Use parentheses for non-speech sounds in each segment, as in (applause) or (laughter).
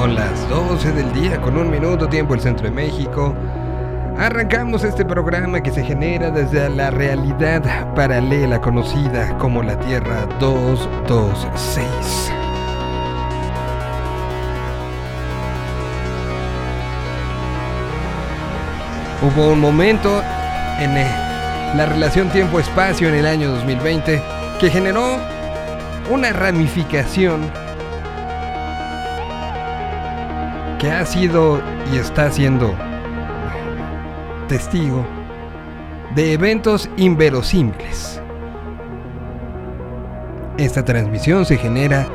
Son las 12 del día con un minuto tiempo el centro de México. Arrancamos este programa que se genera desde la realidad paralela conocida como la Tierra 226. Hubo un momento en la relación tiempo-espacio en el año 2020 que generó una ramificación que ha sido y está siendo testigo de eventos inverosímiles. Esta transmisión se genera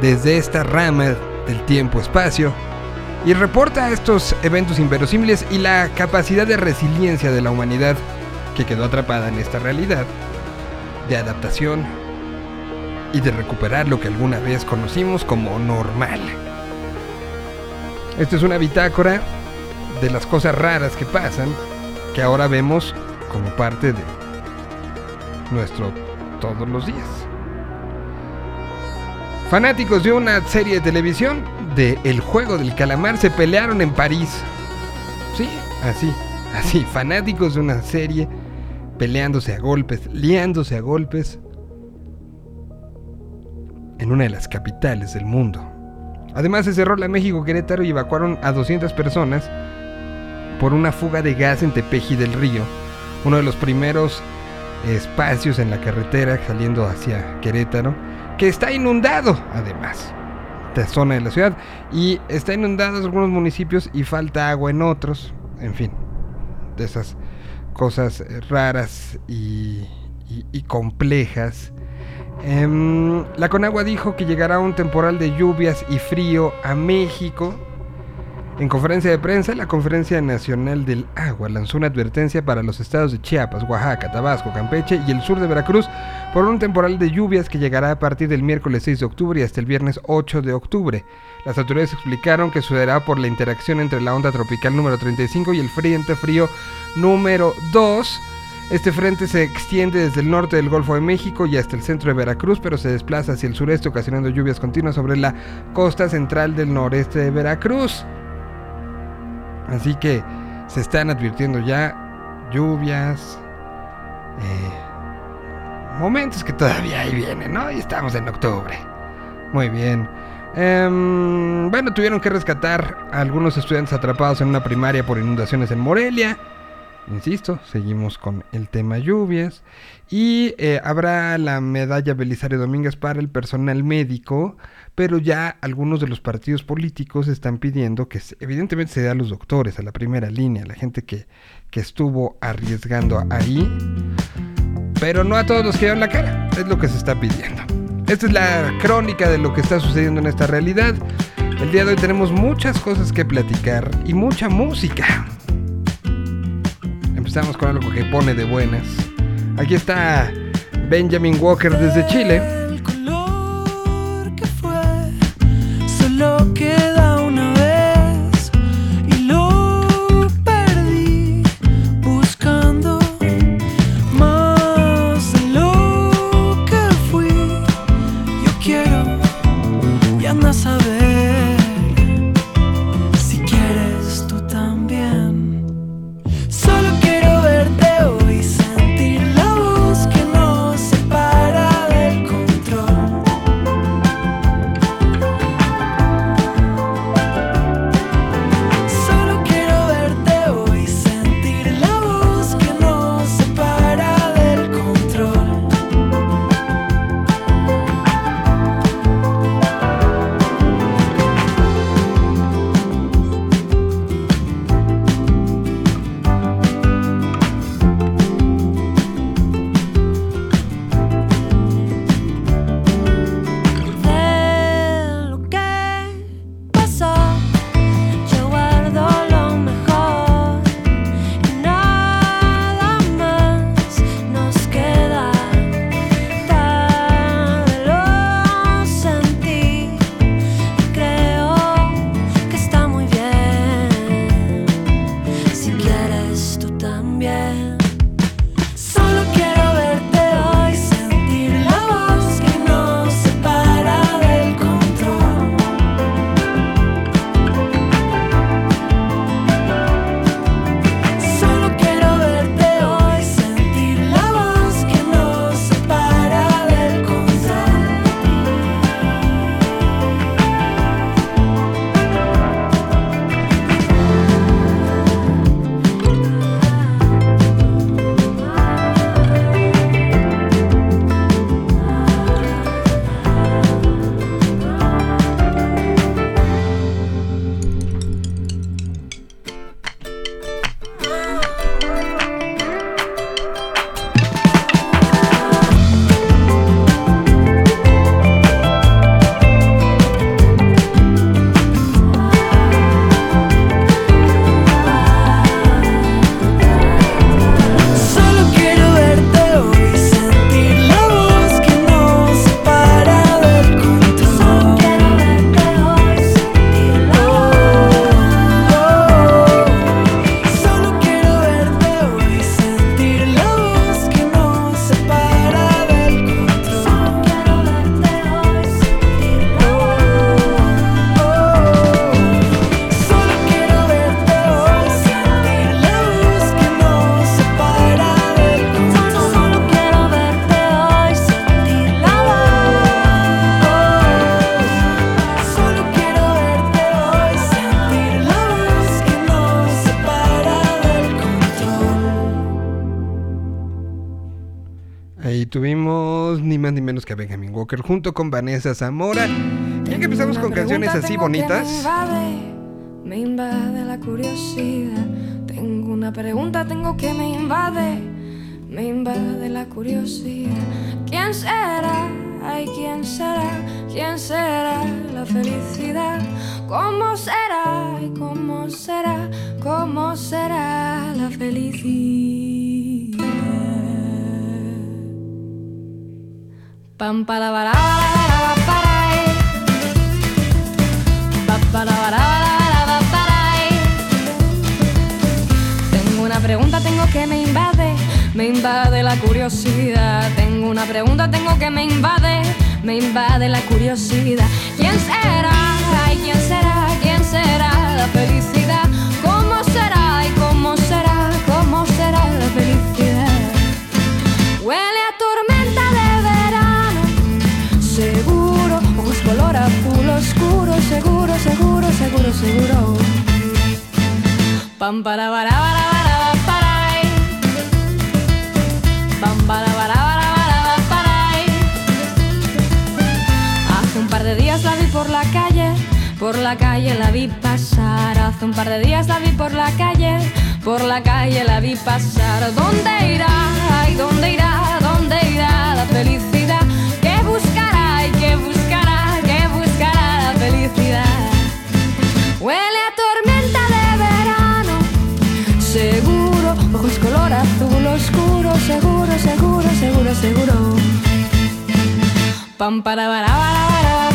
desde esta rama del tiempo-espacio y reporta estos eventos inverosímiles y la capacidad de resiliencia de la humanidad que quedó atrapada en esta realidad, de adaptación y de recuperar lo que alguna vez conocimos como normal. Esta es una bitácora de las cosas raras que pasan, que ahora vemos como parte de nuestro todos los días. Fanáticos de una serie de televisión de El juego del calamar se pelearon en París. Sí, así, así, fanáticos de una serie peleándose a golpes, liándose a golpes en una de las capitales del mundo. Además se cerró la México Querétaro y evacuaron a 200 personas por una fuga de gas en Tepeji del Río, uno de los primeros espacios en la carretera saliendo hacia Querétaro, que está inundado además, esta zona de la ciudad, y está inundado en algunos municipios y falta agua en otros, en fin, de esas cosas raras y, y, y complejas Em, la Conagua dijo que llegará un temporal de lluvias y frío a México. En conferencia de prensa, la Conferencia Nacional del Agua lanzó una advertencia para los estados de Chiapas, Oaxaca, Tabasco, Campeche y el sur de Veracruz por un temporal de lluvias que llegará a partir del miércoles 6 de octubre y hasta el viernes 8 de octubre. Las autoridades explicaron que sucederá por la interacción entre la onda tropical número 35 y el frente frío número 2 este frente se extiende desde el norte del Golfo de México y hasta el centro de Veracruz, pero se desplaza hacia el sureste ocasionando lluvias continuas sobre la costa central del noreste de Veracruz. Así que se están advirtiendo ya lluvias, eh, momentos que todavía ahí vienen, ¿no? Y estamos en octubre. Muy bien. Um, bueno, tuvieron que rescatar a algunos estudiantes atrapados en una primaria por inundaciones en Morelia. Insisto, seguimos con el tema lluvias. Y eh, habrá la medalla Belisario Domínguez para el personal médico, pero ya algunos de los partidos políticos están pidiendo que evidentemente se dé a los doctores, a la primera línea, a la gente que, que estuvo arriesgando ahí, pero no a todos los que dieron la cara, es lo que se está pidiendo. Esta es la crónica de lo que está sucediendo en esta realidad. El día de hoy tenemos muchas cosas que platicar y mucha música. Empezamos con algo que pone de buenas. Aquí está Benjamin Walker desde Chile. Más ni menos que a Benjamin Walker junto con Vanessa Zamora. Ya que empezamos con canciones así bonitas. Me invade, me invade la curiosidad. Tengo una pregunta, tengo que me invade, me invade la curiosidad. ¿Quién será? Ay, ¿quién será? ¿Quién será la felicidad? ¿Cómo será? Pasar. ¿Dónde irá? Ay, ¿dónde irá? ¿Dónde irá la felicidad? ¿Qué buscará? ¿Y qué buscará? ¿Qué buscará la felicidad? Huele a tormenta de verano, seguro, ojos color azul oscuro, seguro, seguro, seguro, seguro. Pam para para para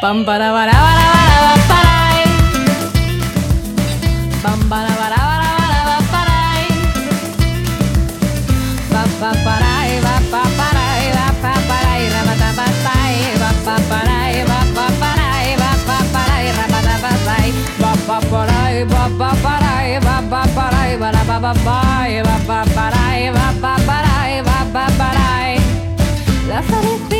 Pam para para para para para eh. Pam para para para para para eh. Pa pa para eh, va pa para eh, va pa para eh, ra pa ta pa pa eh, va pa para eh, va pa para eh, va pa para eh, ra pa ta pa pa eh, va pa para eh, va pa para eh, va pa para eh, va ra pa pa pa eh, va pa para eh, va pa para eh, va pa para eh. La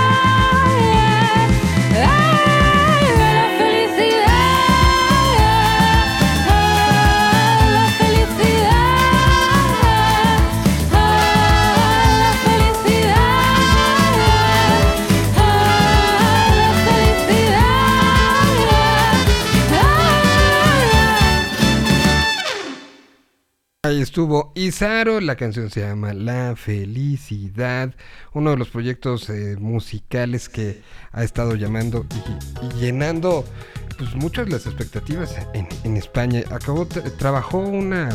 estuvo Izaro, la canción se llama La Felicidad, uno de los proyectos eh, musicales que ha estado llamando y, llenando pues muchas las expectativas en, en España. Acabó, tra- trabajó una,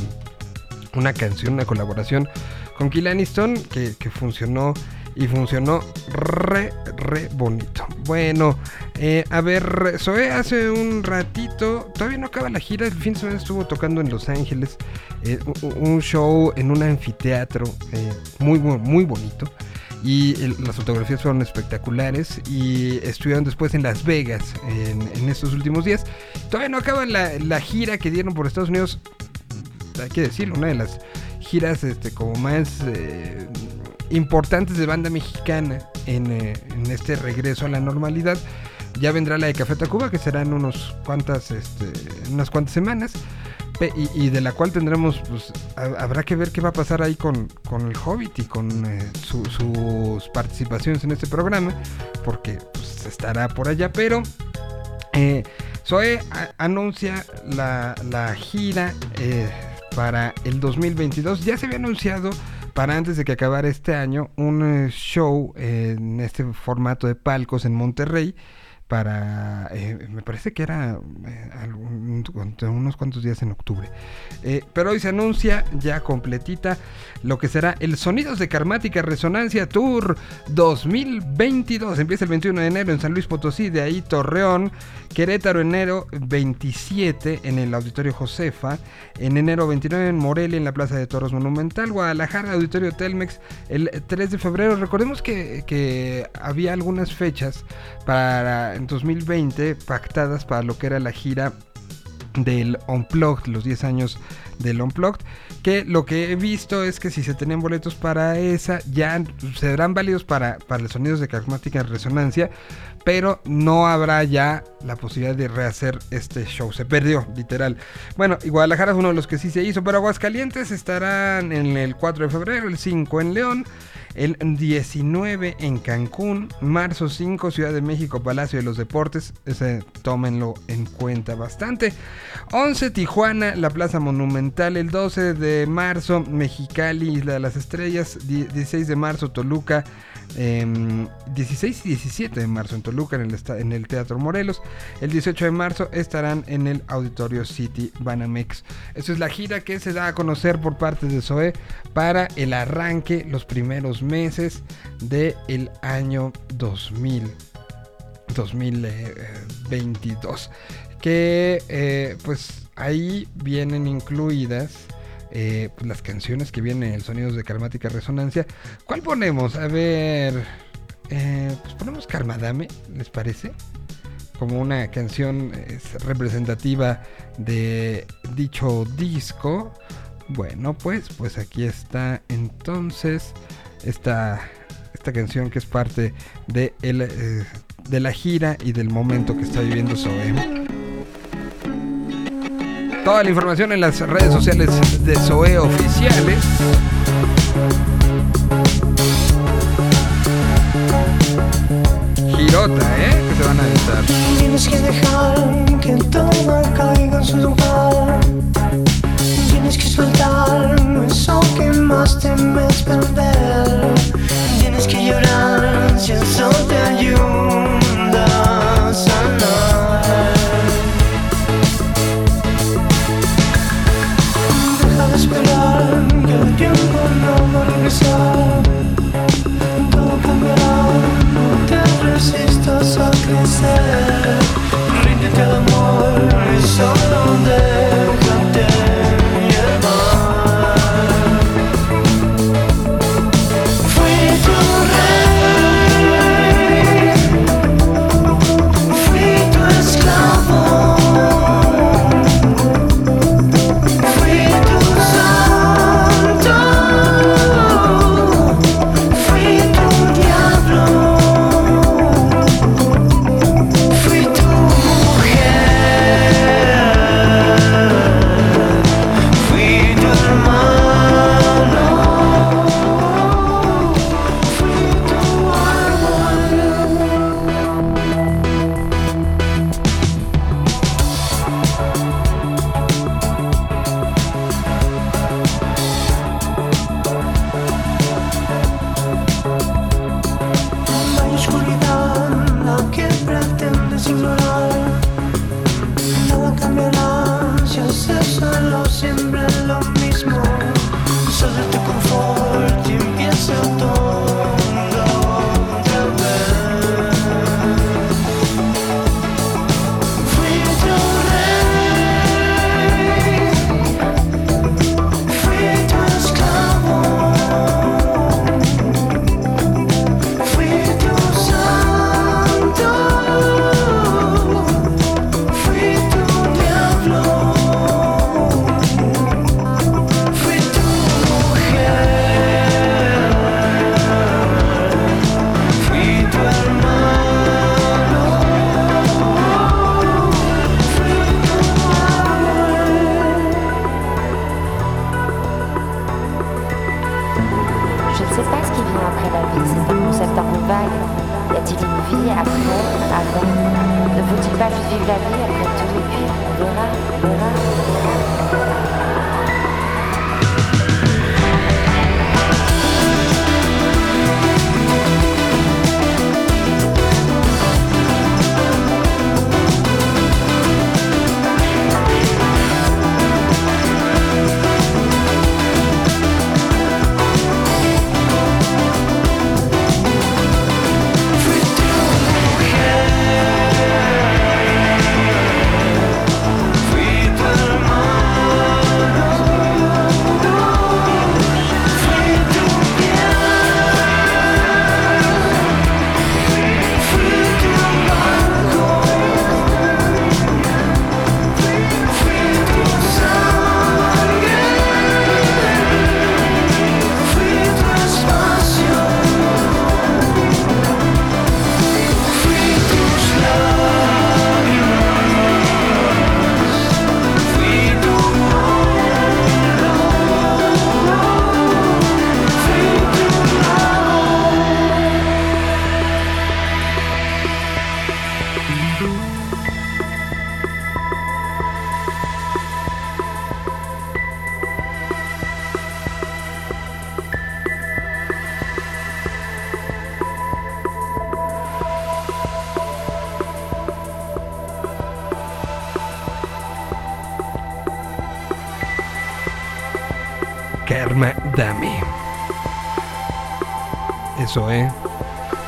una canción, una colaboración con Kill Aniston que, que funcionó y funcionó re, re bonito. Bueno, eh, a ver, Zoe hace un ratito, todavía no acaba la gira, el fin de semana estuvo tocando en Los Ángeles, eh, un show en un anfiteatro eh, muy, muy, bonito. Y las fotografías fueron espectaculares y estuvieron después en Las Vegas en, estos últimos días. Todavía no acaba la, la gira que dieron por Estados Unidos hay que decirlo, una de las giras este, como más importantes de banda mexicana en, eh, en este regreso a la normalidad. Ya vendrá la de Café Tacuba, que será en unos cuantas, este, unas cuantas semanas. Y, de la cual tendremos, pues, ha- habrá que ver qué va a pasar ahí con, con el Hobbit y con eh, su- sus participaciones en este programa, porque pues, estará por allá, pero eh, Zoe anuncia la, la gira eh, para el 2022. Ya se había anunciado para antes de que acabara este año un eh, show en este formato de palcos en Monterrey. Para, eh, me parece que era eh, unos cuantos días en octubre. Eh, pero hoy se anuncia ya completita lo que será el Sonidos de Karmática Resonancia Tour 2022. Empieza el 21 de enero en San Luis Potosí, de ahí Torreón, Querétaro enero 27 en el Auditorio Josefa, en enero 29 en Morelia en la Plaza de Toros Monumental, Guadalajara Auditorio Telmex el 3 de febrero. Recordemos que, que había algunas fechas para en 2020 pactadas para lo que era la gira del Unplugged, los 10 años del Unplugged, que lo que he visto es que si se tenían boletos para esa, ya serán válidos para, para los sonidos de caracmática en resonancia, pero no habrá ya la posibilidad de rehacer este show. Se perdió, literal. Bueno, y Guadalajara es uno de los que sí se hizo, pero Aguascalientes estarán en el 4 de febrero, el 5 en León. El 19 en Cancún, marzo 5 Ciudad de México, Palacio de los Deportes, ese tómenlo en cuenta bastante. 11 Tijuana, la Plaza Monumental, el 12 de marzo Mexicali, Isla de las Estrellas, 16 de marzo Toluca, em, 16 y 17 de marzo en Toluca, en el, Teatro Morelos. El 18 de marzo estarán en el Auditorio City Banamex. Esta es la gira que se da a conocer por parte de SOE para el arranque, los primeros meses del año 2000. 2022 que eh, pues ahí vienen incluidas eh, pues, las canciones que vienen en Sonidos de Karmática Resonancia. ¿Cuál ponemos? A ver, eh, pues ponemos Karmadame, ¿les parece? Como una canción es, representativa de dicho disco. Bueno, pues, pues aquí está entonces esta, esta canción que es parte de, el, eh, de la gira y del momento que está viviendo Zoe. Toda la información en las redes sociales de Zoe oficiales. Girota, ¿eh? Que se van a aventar. Tienes que dejar que todo caiga en su lugar. Tienes que soltar eso que más temes perder. Tienes que llorar si eso te ayuda no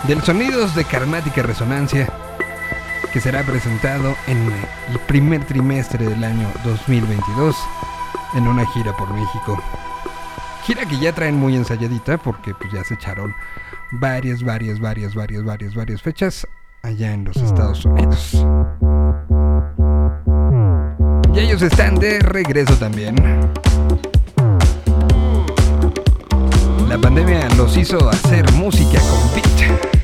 Del Sonidos de Karmática Resonancia, que será presentado en el primer trimestre del año 2022 en una gira por México. Gira que ya traen muy ensayadita porque pues ya se echaron varias, varias, varias, varias, varias, varias fechas allá en los Estados Unidos. Y ellos están de regreso también. La pandemia los hizo hacer música con beat.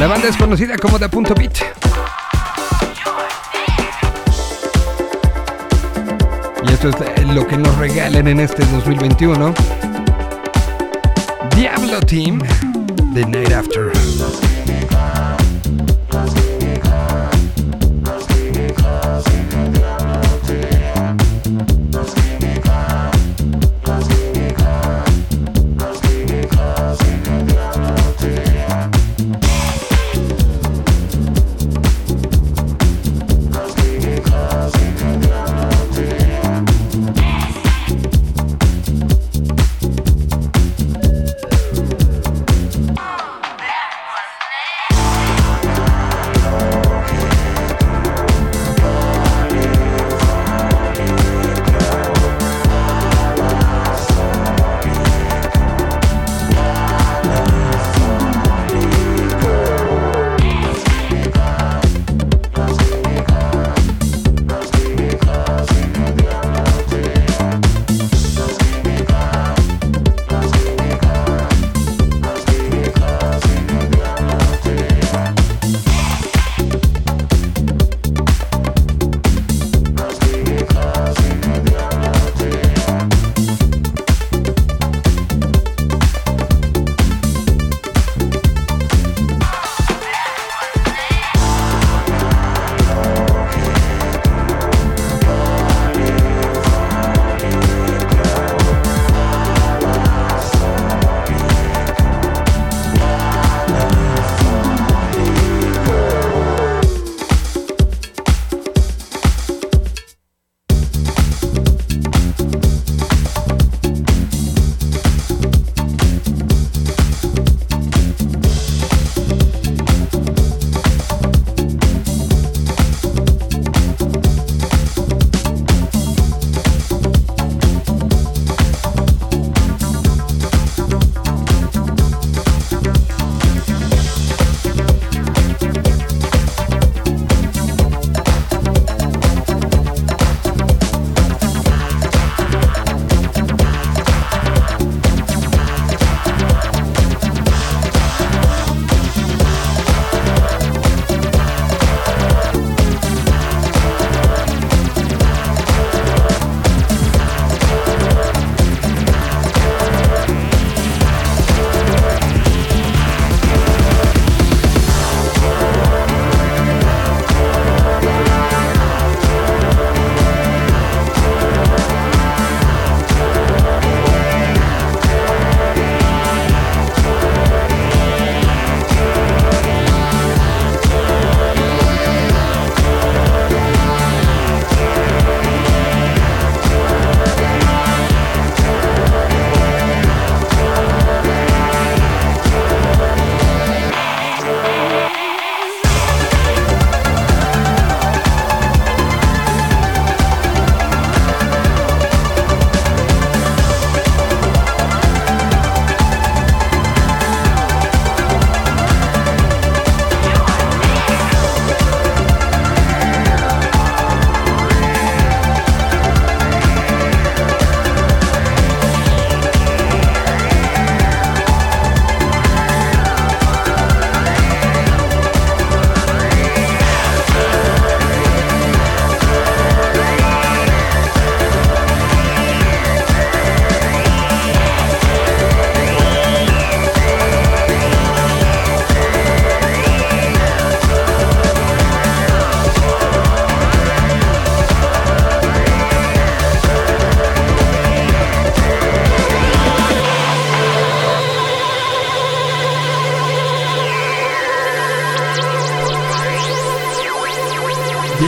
La banda es conocida como Da Punto Beat. Y esto es lo que nos regalan en este 2021. Diablo Team, The Night After.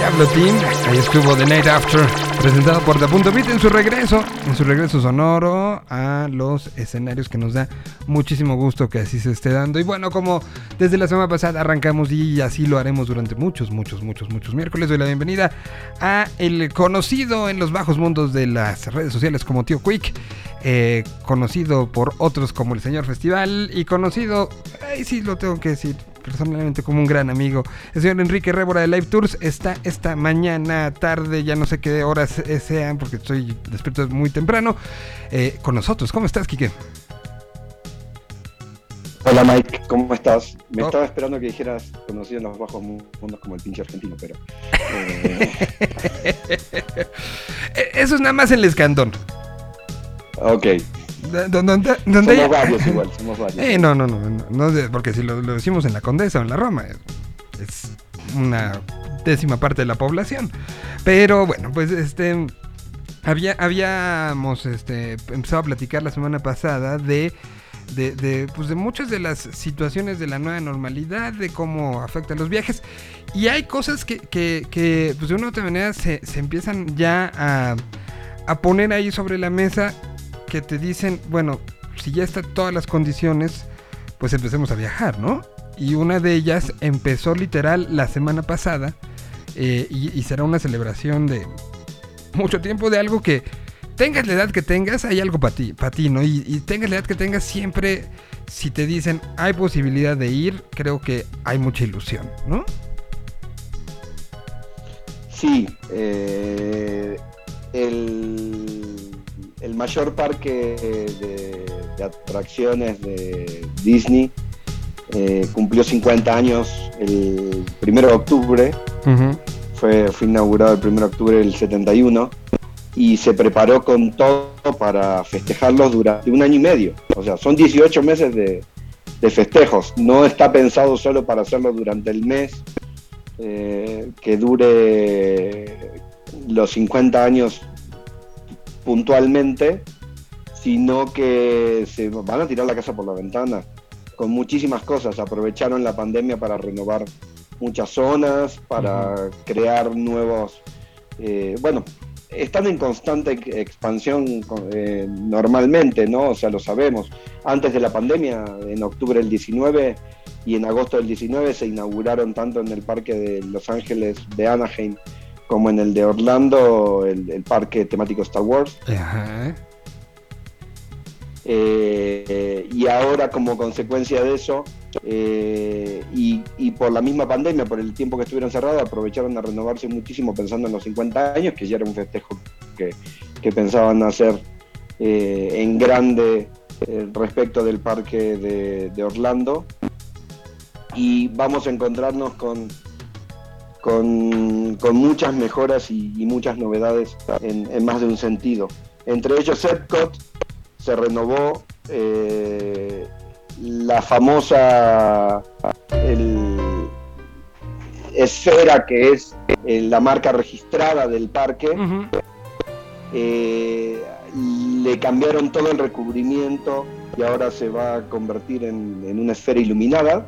Diablo Team. Ahí estuvo The Night After, presentado por The Punto Beat en su regreso, en su regreso sonoro a los escenarios que nos da muchísimo gusto que así se esté dando. Y bueno, como desde la semana pasada arrancamos y así lo haremos durante muchos, muchos, muchos, muchos miércoles, doy la bienvenida a el conocido en los bajos mundos de las redes sociales como Tío Quick. Eh, conocido por otros como el Señor Festival y conocido, ahí sí lo tengo que decir, personalmente como un gran amigo. El señor Enrique Rébora de Live Tours está esta mañana, tarde, ya no sé qué horas sean porque estoy despierto muy temprano, eh, con nosotros. ¿Cómo estás, Quique? Hola Mike, ¿cómo estás? Me Oh. estaba esperando que dijeras conocido en los bajos mundos como el pinche argentino, pero... eh, (laughs) Eh, Eso es nada más el escandón. ok, Somos varios igual, (laughs) somos varios. Eh, no, no, no, no, porque si lo, lo decimos en la Condesa o en la Roma, es, es una décima parte de la población. Pero bueno, pues este había, habíamos este, empezado a platicar la semana pasada de, de, de, pues de muchas de las situaciones de la nueva normalidad, de cómo afectan los viajes. Y hay cosas que, que, que, pues de una u otra manera se, se empiezan ya a, a poner ahí sobre la mesa que te dicen, bueno, si ya están todas las condiciones, pues empecemos a viajar, ¿no? Y una de ellas empezó literal la semana pasada eh, y, será una celebración de mucho tiempo de algo que tengas la edad que tengas, hay algo para ti, para ti, ¿no? Y, y tengas la edad que tengas, siempre si te dicen hay posibilidad de ir, creo que hay mucha ilusión, ¿no? Sí, eh, el, el mayor parque de, de atracciones de Disney eh, cumplió 50 años el 1 de octubre, fue, fue inaugurado el 1 de octubre del 71 y se preparó con todo para festejarlos durante un año y medio. O sea, son 18 meses de, de festejos. No está pensado solo para hacerlo durante el mes eh, que dure los 50 años puntualmente, sino que se van a tirar la casa por la ventana con muchísimas cosas. Aprovecharon la pandemia para renovar muchas zonas, para crear nuevos... eh, bueno, están en constante ex- expansión eh, normalmente, ¿no? O sea, lo sabemos. Antes de la pandemia, en octubre del 19 y en agosto del 19 se inauguraron tanto en el parque de Los Ángeles de Anaheim como en el de Orlando, el, el parque temático Star Wars. Ajá. Eh, y ahora como consecuencia de eso eh, y, y por la misma pandemia, por el tiempo que estuvieron cerrados, aprovecharon a renovarse muchísimo pensando en los 50 años, que ya era un festejo que, que pensaban hacer eh, en grande respecto del parque de, de Orlando. Y vamos a encontrarnos con, con, con muchas mejoras y, y muchas novedades en, en más de un sentido. Entre ellos Epcot, se renovó eh, la famosa el- esfera que es eh, la marca registrada del parque. Eh, le cambiaron todo el recubrimiento y ahora se va a convertir en, en una esfera iluminada.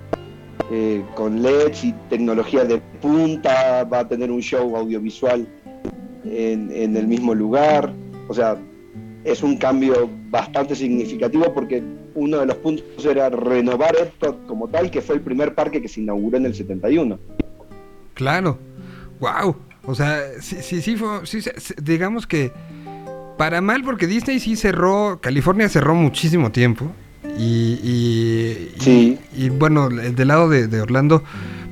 Eh, con LEDs y tecnología de punta, va a tener un show audiovisual en, en el mismo lugar. O sea, es un cambio bastante significativo porque uno de los puntos era renovar Epcot como tal, que fue el primer parque que se inauguró en el 71. Claro. Wow. O sea, sí, sí, fue, digamos que para mal porque Disney sí cerró, California cerró muchísimo tiempo. Y, y, y- Sí. y, bueno, el del lado de, de Orlando,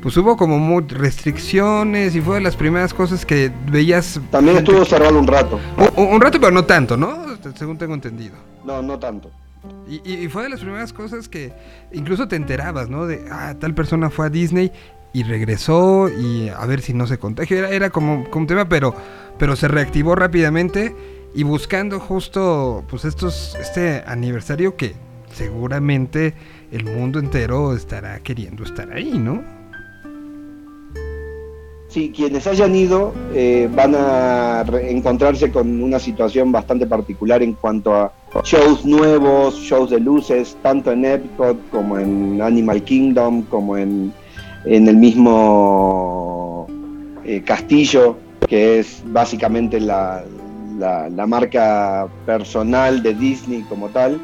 pues hubo como muy restricciones y fue de las primeras cosas que veías... También gente- estuvo cerrado un rato. un, un rato, pero no tanto, ¿no? Según tengo entendido. No, no tanto. Y, y- y fue de las primeras cosas que incluso te enterabas, ¿no? De, ah, tal persona fue a Disney y regresó y a ver si no se contagia. Era, era como, como un tema, pero, pero se reactivó rápidamente y buscando justo, pues estos, este aniversario que seguramente el mundo entero estará queriendo estar ahí, ¿no? Sí, quienes hayan ido eh, van a encontrarse con una situación bastante particular en cuanto a shows nuevos, shows de luces, tanto en Epcot como en Animal Kingdom, como en, en el mismo eh, Castillo, que es básicamente la, la- la marca personal de Disney como tal.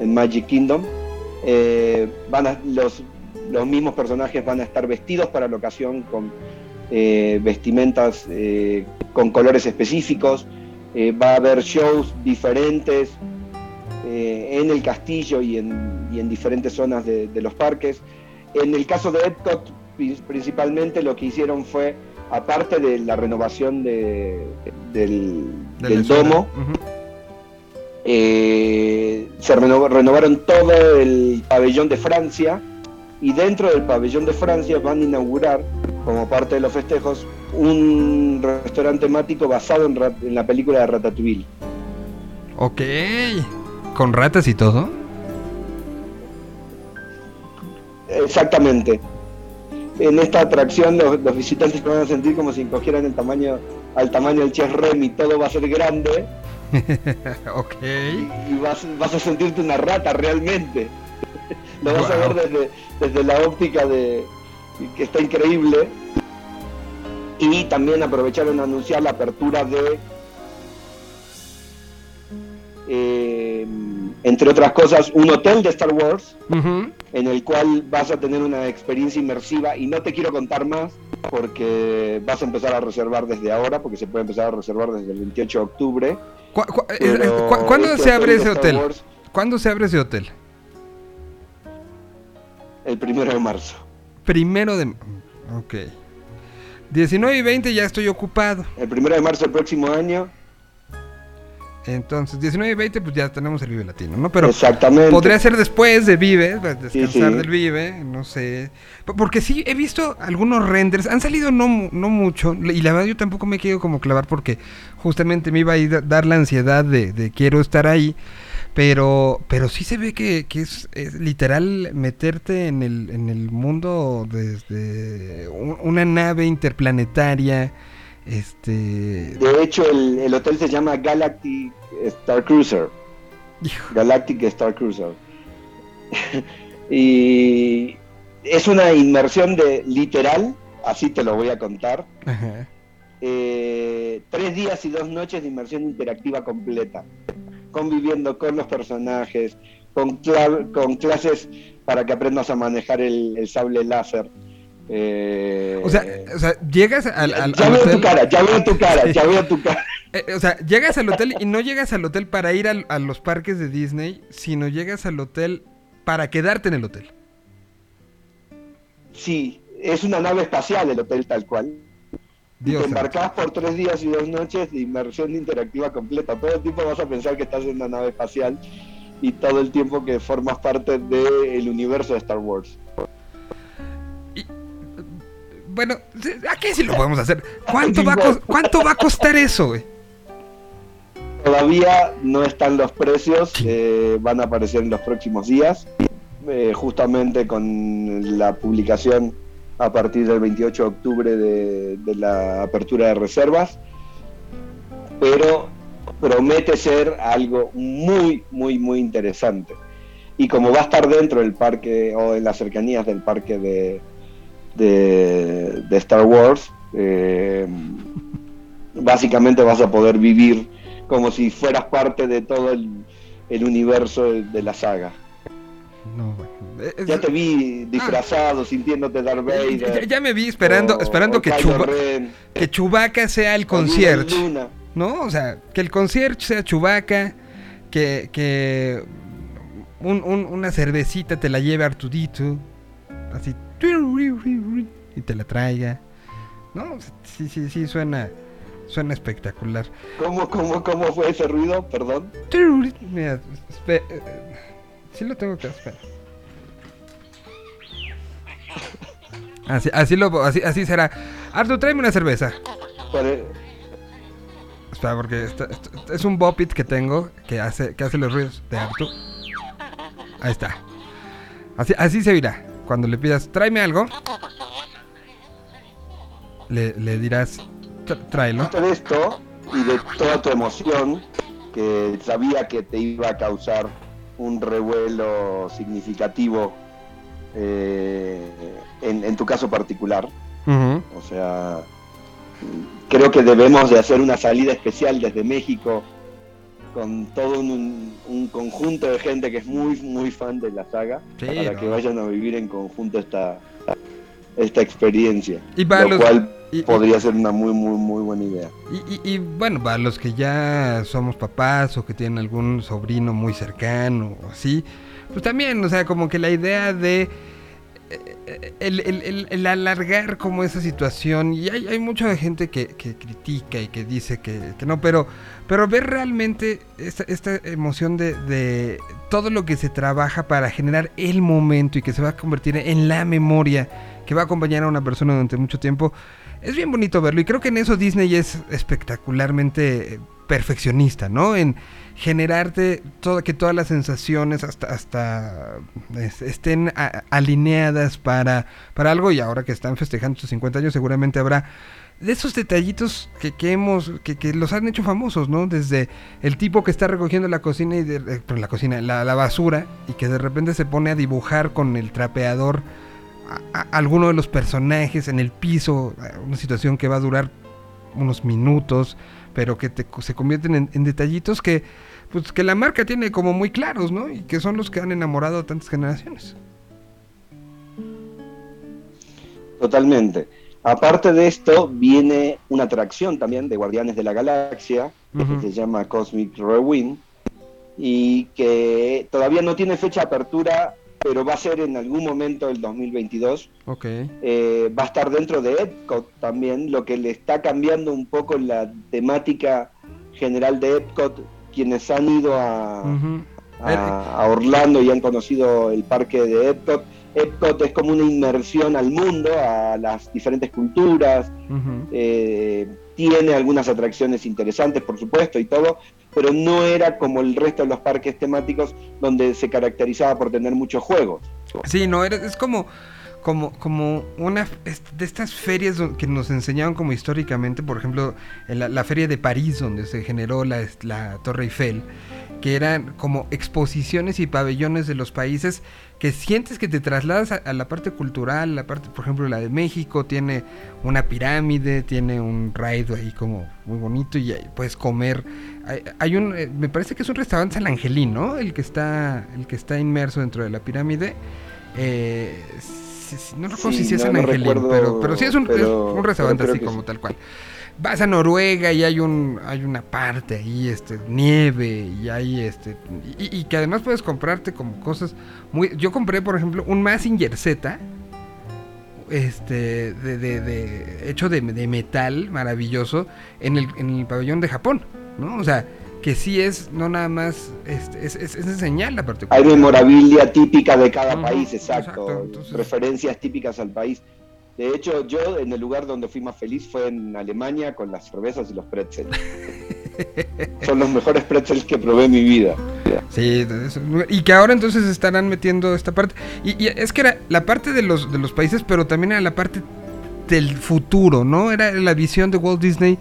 En Magic Kingdom. Eh, van a- los, los mismos personajes van a estar vestidos para la ocasión con eh, vestimentas eh, con colores específicos. Va a haber shows diferentes en el castillo y en, y en diferentes zonas de, de los parques. En el caso de Epcot, pri- principalmente lo que hicieron fue, aparte de la renovación de- del, De del domo. Eh, se renovó- renovaron todo el pabellón de Francia y dentro del pabellón de Francia van a inaugurar, como parte de los festejos, un restaurante temático basado en, la película de Ratatouille. Ok. ¿Con ratas y todo? Exactamente. En esta atracción los, los visitantes se van a sentir como si cogieran el tamaño, al tamaño del Chef Remy, todo va a ser grande (laughs) ok. y vas, vas a sentirte una rata realmente. (laughs) Lo vas a ver desde, desde la óptica de que está increíble. Y también aprovecharon a anunciar la apertura de, eh, entre otras cosas, un hotel de Star Wars en el cual vas a tener una experiencia inmersiva y no te quiero contar más porque vas a empezar a reservar desde ahora, porque se puede empezar a reservar desde el 28 de octubre. ¿Cu- cu- eh, eh, cu- ¿Cuándo este se abre ese hotel? Wars, ¿Cuándo se abre ese hotel? el primero de marzo. Primero de... Ok. 19 y 20 ya estoy ocupado. El primero de marzo del próximo año. Entonces, 19 y 20 pues ya tenemos el Vive Latino, ¿no? Pero Exactamente. podría ser después de Vive, pues, descansar Sí, sí. del Vive, no sé. Porque sí, he visto algunos renders, han salido no, no mucho, y la verdad yo tampoco me quiero como clavar porque justamente me iba a ir a dar la ansiedad de, de quiero estar ahí. Pero, pero sí se ve que, que es, es literal meterte en el, en el mundo desde un- una nave interplanetaria. Este. De hecho, el, el hotel se llama Galactic Star Cruiser. hijo, Galactic Star Cruiser. (laughs) y es una inmersión de literal, así te lo voy a contar. ajá. eh, tres días y dos noches de inmersión interactiva completa, conviviendo con los personajes, con, cla- con clases para que aprendas a manejar el, el sable láser. Eh, O sea, o sea, llegas al, al- ya veo hotel. tu cara, ya veo tu cara, ya veo tu cara. (laughs) Eh, o sea, llegas al hotel y no llegas al hotel para ir al- a los parques de Disney, sino llegas al hotel para quedarte en el hotel. Sí, es una nave espacial el hotel tal cual. Dios te embarcás por tres días y dos noches de inmersión interactiva completa. Todo el tiempo vas a pensar que estás en una nave espacial y todo el tiempo que formas parte del universo de Star Wars. Bueno, aquí sí lo podemos hacer. ¿Cuánto va a, cos- cuánto va a costar eso, güey? Todavía no están los precios, eh, van a aparecer en los próximos días, eh, justamente con la publicación a partir del 28 de octubre de, de la apertura de reservas, pero promete ser algo muy, muy, muy interesante. Y como va a estar dentro del parque o en las cercanías del parque de, de, de Star Wars, eh, básicamente vas a poder vivir como si fueras parte de todo el, el universo de, de la saga. No, güey. Es- Ya te vi disfrazado, sintiéndote Darth Vader. ya, ya me vi esperando, o- esperando o que, Chuba- que Chewbacca sea el concierge. Luna. ¿No? O sea, que el concierge sea Chewbacca, que, que un- un- una cervecita te la lleve Artudito, así, y te la traiga. ¿No? Sí, sí, sí, suena, suena espectacular. ¿Cómo, cómo, ¿Cómo fue ese ruido? Perdón. Mira, espe- eh, sí lo tengo que hacer. Así, así, lo, así, así será. Artu, tráeme una cerveza. Pare- Espera, porque es un bopit que tengo que hace, que hace los ruidos de Artu. Ahí está. Así, así se oirá. Cuando le pidas, tráeme algo, le, le dirás, "Tr- tráelo. de esto y de toda tu emoción, que sabía que te iba a causar un revuelo significativo eh, en, en tu caso particular. O sea, creo que debemos de hacer una salida especial desde México con todo un, un conjunto de gente que es muy, muy fan de la saga Sí, para no. que vayan a vivir en conjunto esta, esta experiencia. Y para lo los- cual y- y- podría ser una muy, muy, muy buena idea. Y, bueno, para los que ya somos papás o que tienen algún sobrino muy cercano o así, pues también, o sea, como que la idea de eh, el, el- el- el alargar como esa situación, y hay, hay mucha gente que, que critica y que dice que, que no, pero, pero ver realmente esta, emoción de, todo lo que se trabaja para generar el momento y que se va a convertir en la memoria que va a acompañar a una persona durante mucho tiempo, es bien bonito verlo y creo que en eso Disney es espectacularmente perfeccionista, ¿no? En generarte todo, que todas las sensaciones hasta, hasta es- estén alineadas para, para algo y ahora que están festejando sus 50 años seguramente habrá de esos detallitos que, que hemos que, que los han hecho famosos, ¿no? Desde el tipo que está recogiendo la cocina y de, eh, la cocina, la, la basura y que de repente se pone a dibujar con el trapeador a, alguno de los personajes en el piso, a una situación que va a durar unos minutos, pero que te- se convierten en, en detallitos que, pues, que la marca tiene como muy claros, ¿no? Y que son los que han enamorado a tantas generaciones. Totalmente. Aparte de esto, viene una atracción también de Guardianes de la Galaxia, que se llama Cosmic Rewind, y que todavía no tiene fecha de apertura, pero va a ser en algún momento del 2022. Ok. Eh, va a estar dentro de Epcot también, lo que le está cambiando un poco la temática general de Epcot, quienes han ido a, a, a Orlando y han conocido el parque de Epcot. Epcot es como una inmersión al mundo, a las diferentes culturas, eh, tiene algunas atracciones interesantes, por supuesto, y todo, pero no era como el resto de los parques temáticos donde se caracterizaba por tener muchos juegos. Sí, no, es como, como, como una de estas ferias que nos enseñaban como históricamente, por ejemplo, la, la feria de París, donde se generó la, la Torre Eiffel, que eran como exposiciones y pabellones de los países que sientes que te trasladas a, a la parte cultural, la parte, por ejemplo, la de México tiene una pirámide, tiene un raid ahí como muy bonito y ahí puedes comer. Hay, hay un, eh, me parece que es un restaurante San Angelín, ¿no? El que está, el que está inmerso dentro de la pirámide. Eh, no recuerdo Sí, si es no- San no Angelín, recuerdo, pero, pero sí es un, es pero- un restaurante así como sí. tal cual. Vas a Noruega y hay un hay una parte ahí, este, nieve y hay este y, y que además puedes comprarte como cosas muy yo compré por ejemplo un Mazinger Z este de, de- de- hecho de, de metal maravilloso en el, en el pabellón de Japón, ¿no? O sea, que sí es no nada más este, es, es, es enseñar la parte Hay memorabilia típica de cada país, exacto, exacto, entonces- referencias típicas al país. De hecho, yo en el lugar donde fui más feliz fue en Alemania con las cervezas y los pretzels. (laughs) Son los mejores pretzels que probé en mi vida. Sí, y que ahora entonces estarán metiendo esta parte. Y, y es que era la parte de los, de los países, pero también era la parte del futuro, ¿no? Era la visión de Walt Disney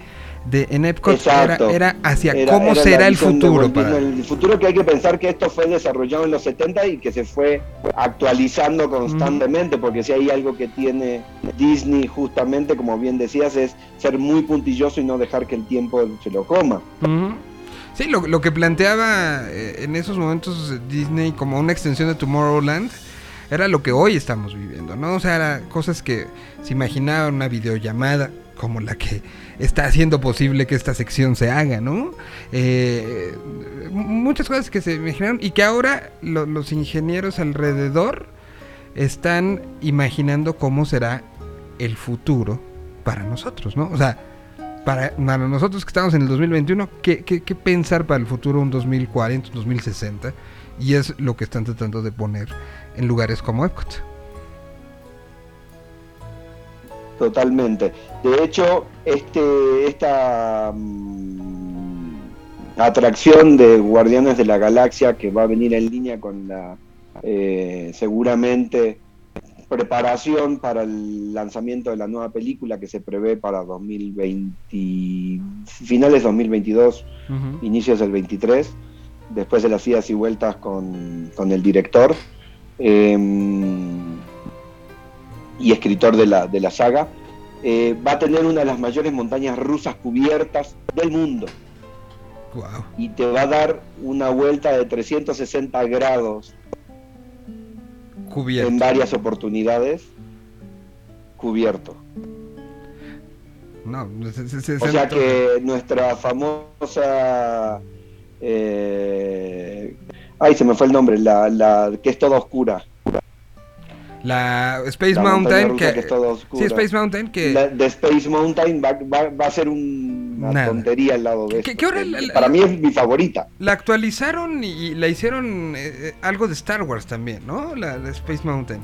de, en Epcot, era, era hacia Era- cómo era será el futuro. Para... El futuro que hay que pensar que esto fue desarrollado en los 70 y que se fue actualizando constantemente, porque si hay algo que tiene Disney justamente, como bien decías, es ser muy puntilloso y no dejar que el tiempo se lo coma. Sí, lo, lo que planteaba eh, en esos momentos Disney como una extensión de Tomorrowland era lo que hoy estamos viviendo, ¿no? O sea, era cosas que se imaginaban una videollamada como la que está haciendo posible que esta sección se haga, ¿no? Eh, muchas cosas que se imaginaron y que ahora lo- los ingenieros alrededor están imaginando cómo será el futuro para nosotros, ¿no? O sea, para, para nosotros que estamos en el 2021, ¿qué, qué, qué pensar para el futuro un 2040, un 2060? Y es lo que están tratando de poner en lugares como Epcot. Totalmente. De hecho, este, esta mm, atracción de Guardianes de la Galaxia que va a venir en línea con la eh, seguramente preparación para el lanzamiento de la nueva película que se prevé para 2020, finales 2022, inicios del 23, después de las idas y vueltas con, con el director eh, y escritor de la, de la saga. eh, va a tener una de las mayores montañas rusas cubiertas del mundo Wow. y te va a dar una vuelta de 360 grados Cubierto. en varias oportunidades cubierto. No, se- se- se- O se sea que nuestra famosa... eh, ay, se me fue el nombre, la, la que es toda oscura. La Space La Mountain, que, sí, Space Mountain, que La de Space Mountain va, va- va a ser un- una Nada. tontería al lado de ¿Qué- esto. qué la- Para mí es mi favorita. la actualizaron y la hicieron eh, eh, algo de Star Wars también, ¿no? La, la Space Mountain.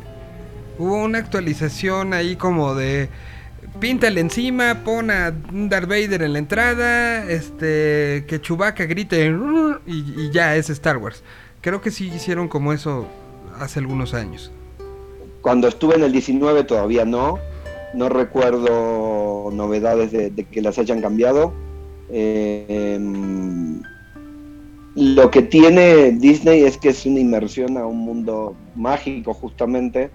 Hubo una actualización ahí como de píntale encima, pon a un Darth Vader en la entrada, este que Chewbacca grite y, y ya es Star Wars. Creo que sí hicieron como eso hace algunos años. Cuando estuve en el 19 todavía no. No recuerdo novedades de, de que las hayan cambiado. Eh, em, lo que tiene Disney es que es una inmersión a un mundo mágico justamente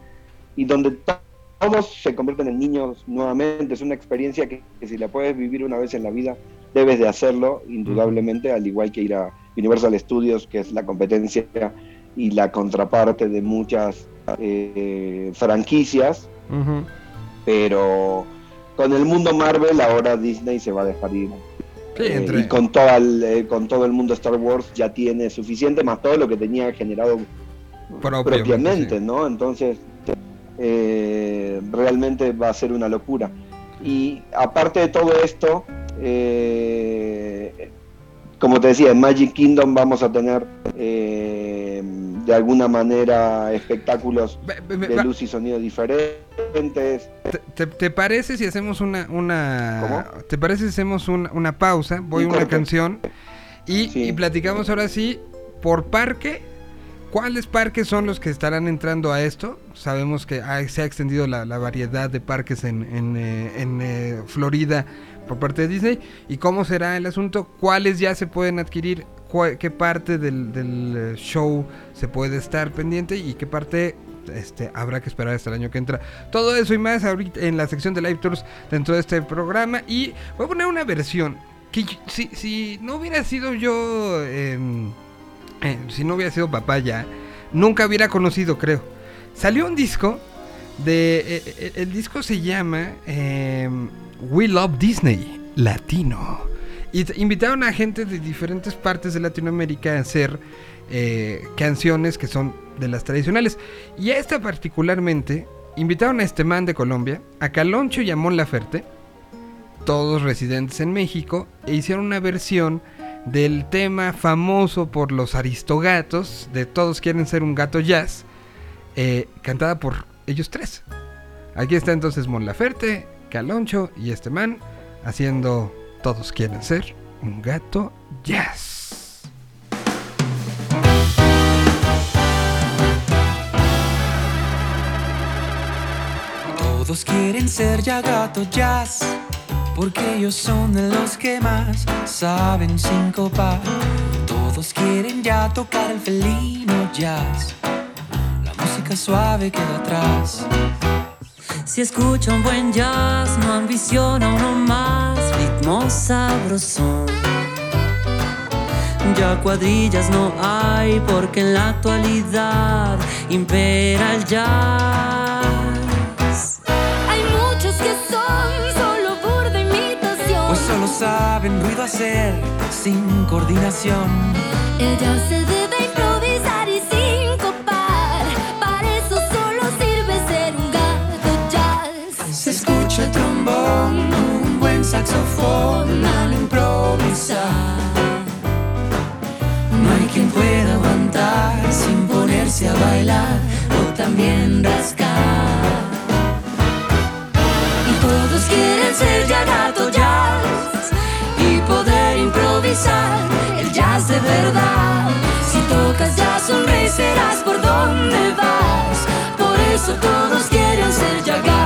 y donde to- todos se convierten en niños nuevamente. Es una experiencia que, que si la puedes vivir una vez en la vida, debes de hacerlo, indudablemente, al igual que ir a Universal Studios, que es la competencia y la contraparte de muchas eh, franquicias, pero con el mundo Marvel ahora Disney se va a dejar ir. Sí, Eh, y con, toda el, eh, con todo el mundo Star Wars ya tiene suficiente, más todo lo que tenía generado Propiamente, propiamente, sí. ¿no? Entonces, realmente va a ser una locura. Y aparte de todo esto, eh, como te decía, en Magic Kingdom vamos a tener eh, de alguna manera espectáculos de luz y sonido diferentes. ¿Te, te- parece si hacemos una, una ¿Cómo? ¿Te parece si hacemos una, una pausa? Voy a Un una corte. canción y, Sí. y platicamos ahora sí por parque. ¿Cuáles parques son los que estarán entrando a esto? Sabemos que se ha extendido la, la variedad de parques en, en, eh, en, eh, Florida por parte de Disney. ¿Y cómo será el asunto? ¿Cuáles ya se pueden adquirir? ¿Cuál- ¿Qué parte del, eh, show se puede estar pendiente? ¿Y qué parte este, habrá que esperar hasta el año que entra? Todo eso y más ahorita en la sección de Live Tours dentro de este programa. Y voy a poner una versión que si, si no hubiera sido yo... em, eh, si no hubiera sido papá ya, nunca hubiera conocido, creo. Salió un disco de. eh, el disco se llama eh, We Love Disney Latino. Y invitaron a gente de diferentes partes de Latinoamérica a hacer eh, canciones que son de las tradicionales. Y esta particularmente, invitaron a este man de Colombia, a Caloncho y a Mon Laferte, todos residentes en México, e hicieron una versión del tema famoso por los aristogatos, de Todos quieren ser un gato jazz, eh, cantada por ellos tres. Aquí está entonces Mon Laferte, Caloncho y este man haciendo Todos quieren ser un gato jazz. Todos quieren ser ya gato jazz, porque ellos son de los que más saben sincopar. Todos quieren ya tocar el felino jazz, la música suave queda atrás. Si escucha un buen jazz, no ambiciona uno más, ritmo sabrosón. Ya cuadrillas no hay porque en la actualidad impera el jazz. Hay muchos que son solo burda imitación. Pues solo saben ruido hacer sin coordinación. Ella se ponerse a bailar o también rascar. Y todos quieren ser ya gato jazz y poder improvisar el jazz de verdad. Si tocas ya sonreír serás por donde vas. Por eso todos quieren ser ya gato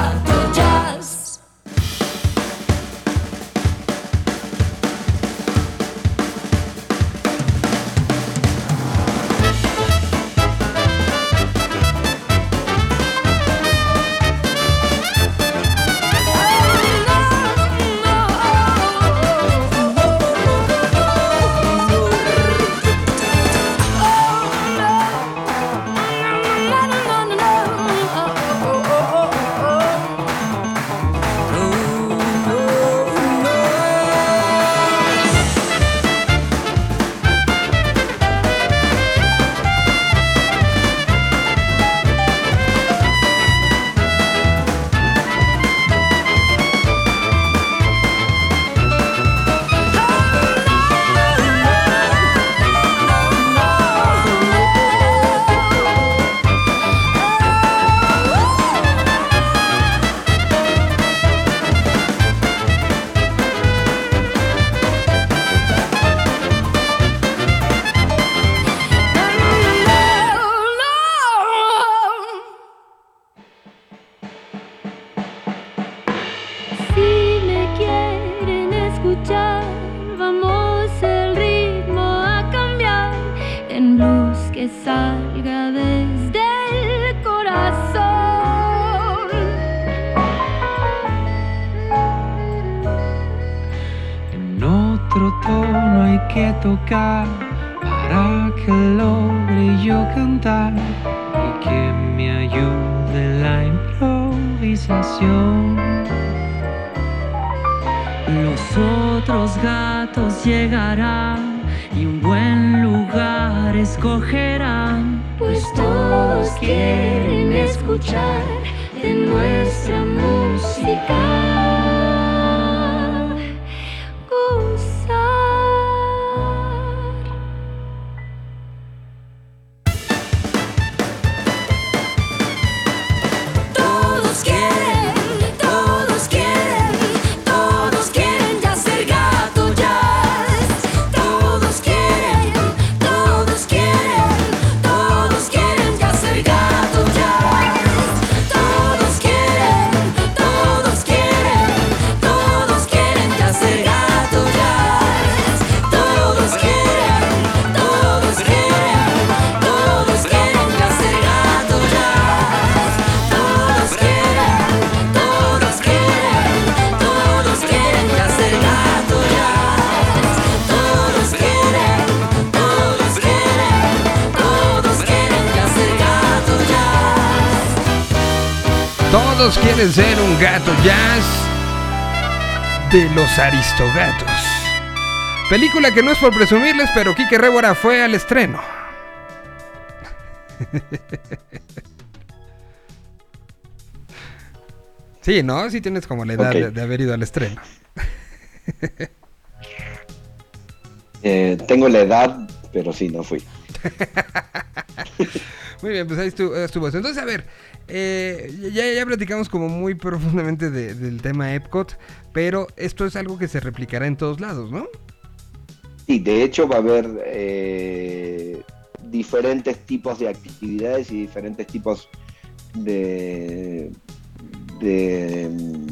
Ser un gato jazz de los Aristogatos. Película que no es por presumirles, pero Kike Révora fue al estreno. (laughs) Sí, ¿no? Sí tienes como la edad de, de haber ido al estreno. (laughs) Eh, tengo la edad, pero sí, no fui. (laughs) Muy bien, pues ahí estuvo. Entonces, a ver, eh, ya, ya platicamos como muy (laughs) profundamente de- del tema Epcot, pero esto es algo que se replicará en todos lados, ¿no? Sí, de hecho va a haber eh, diferentes tipos de actividades y diferentes tipos de, de mm,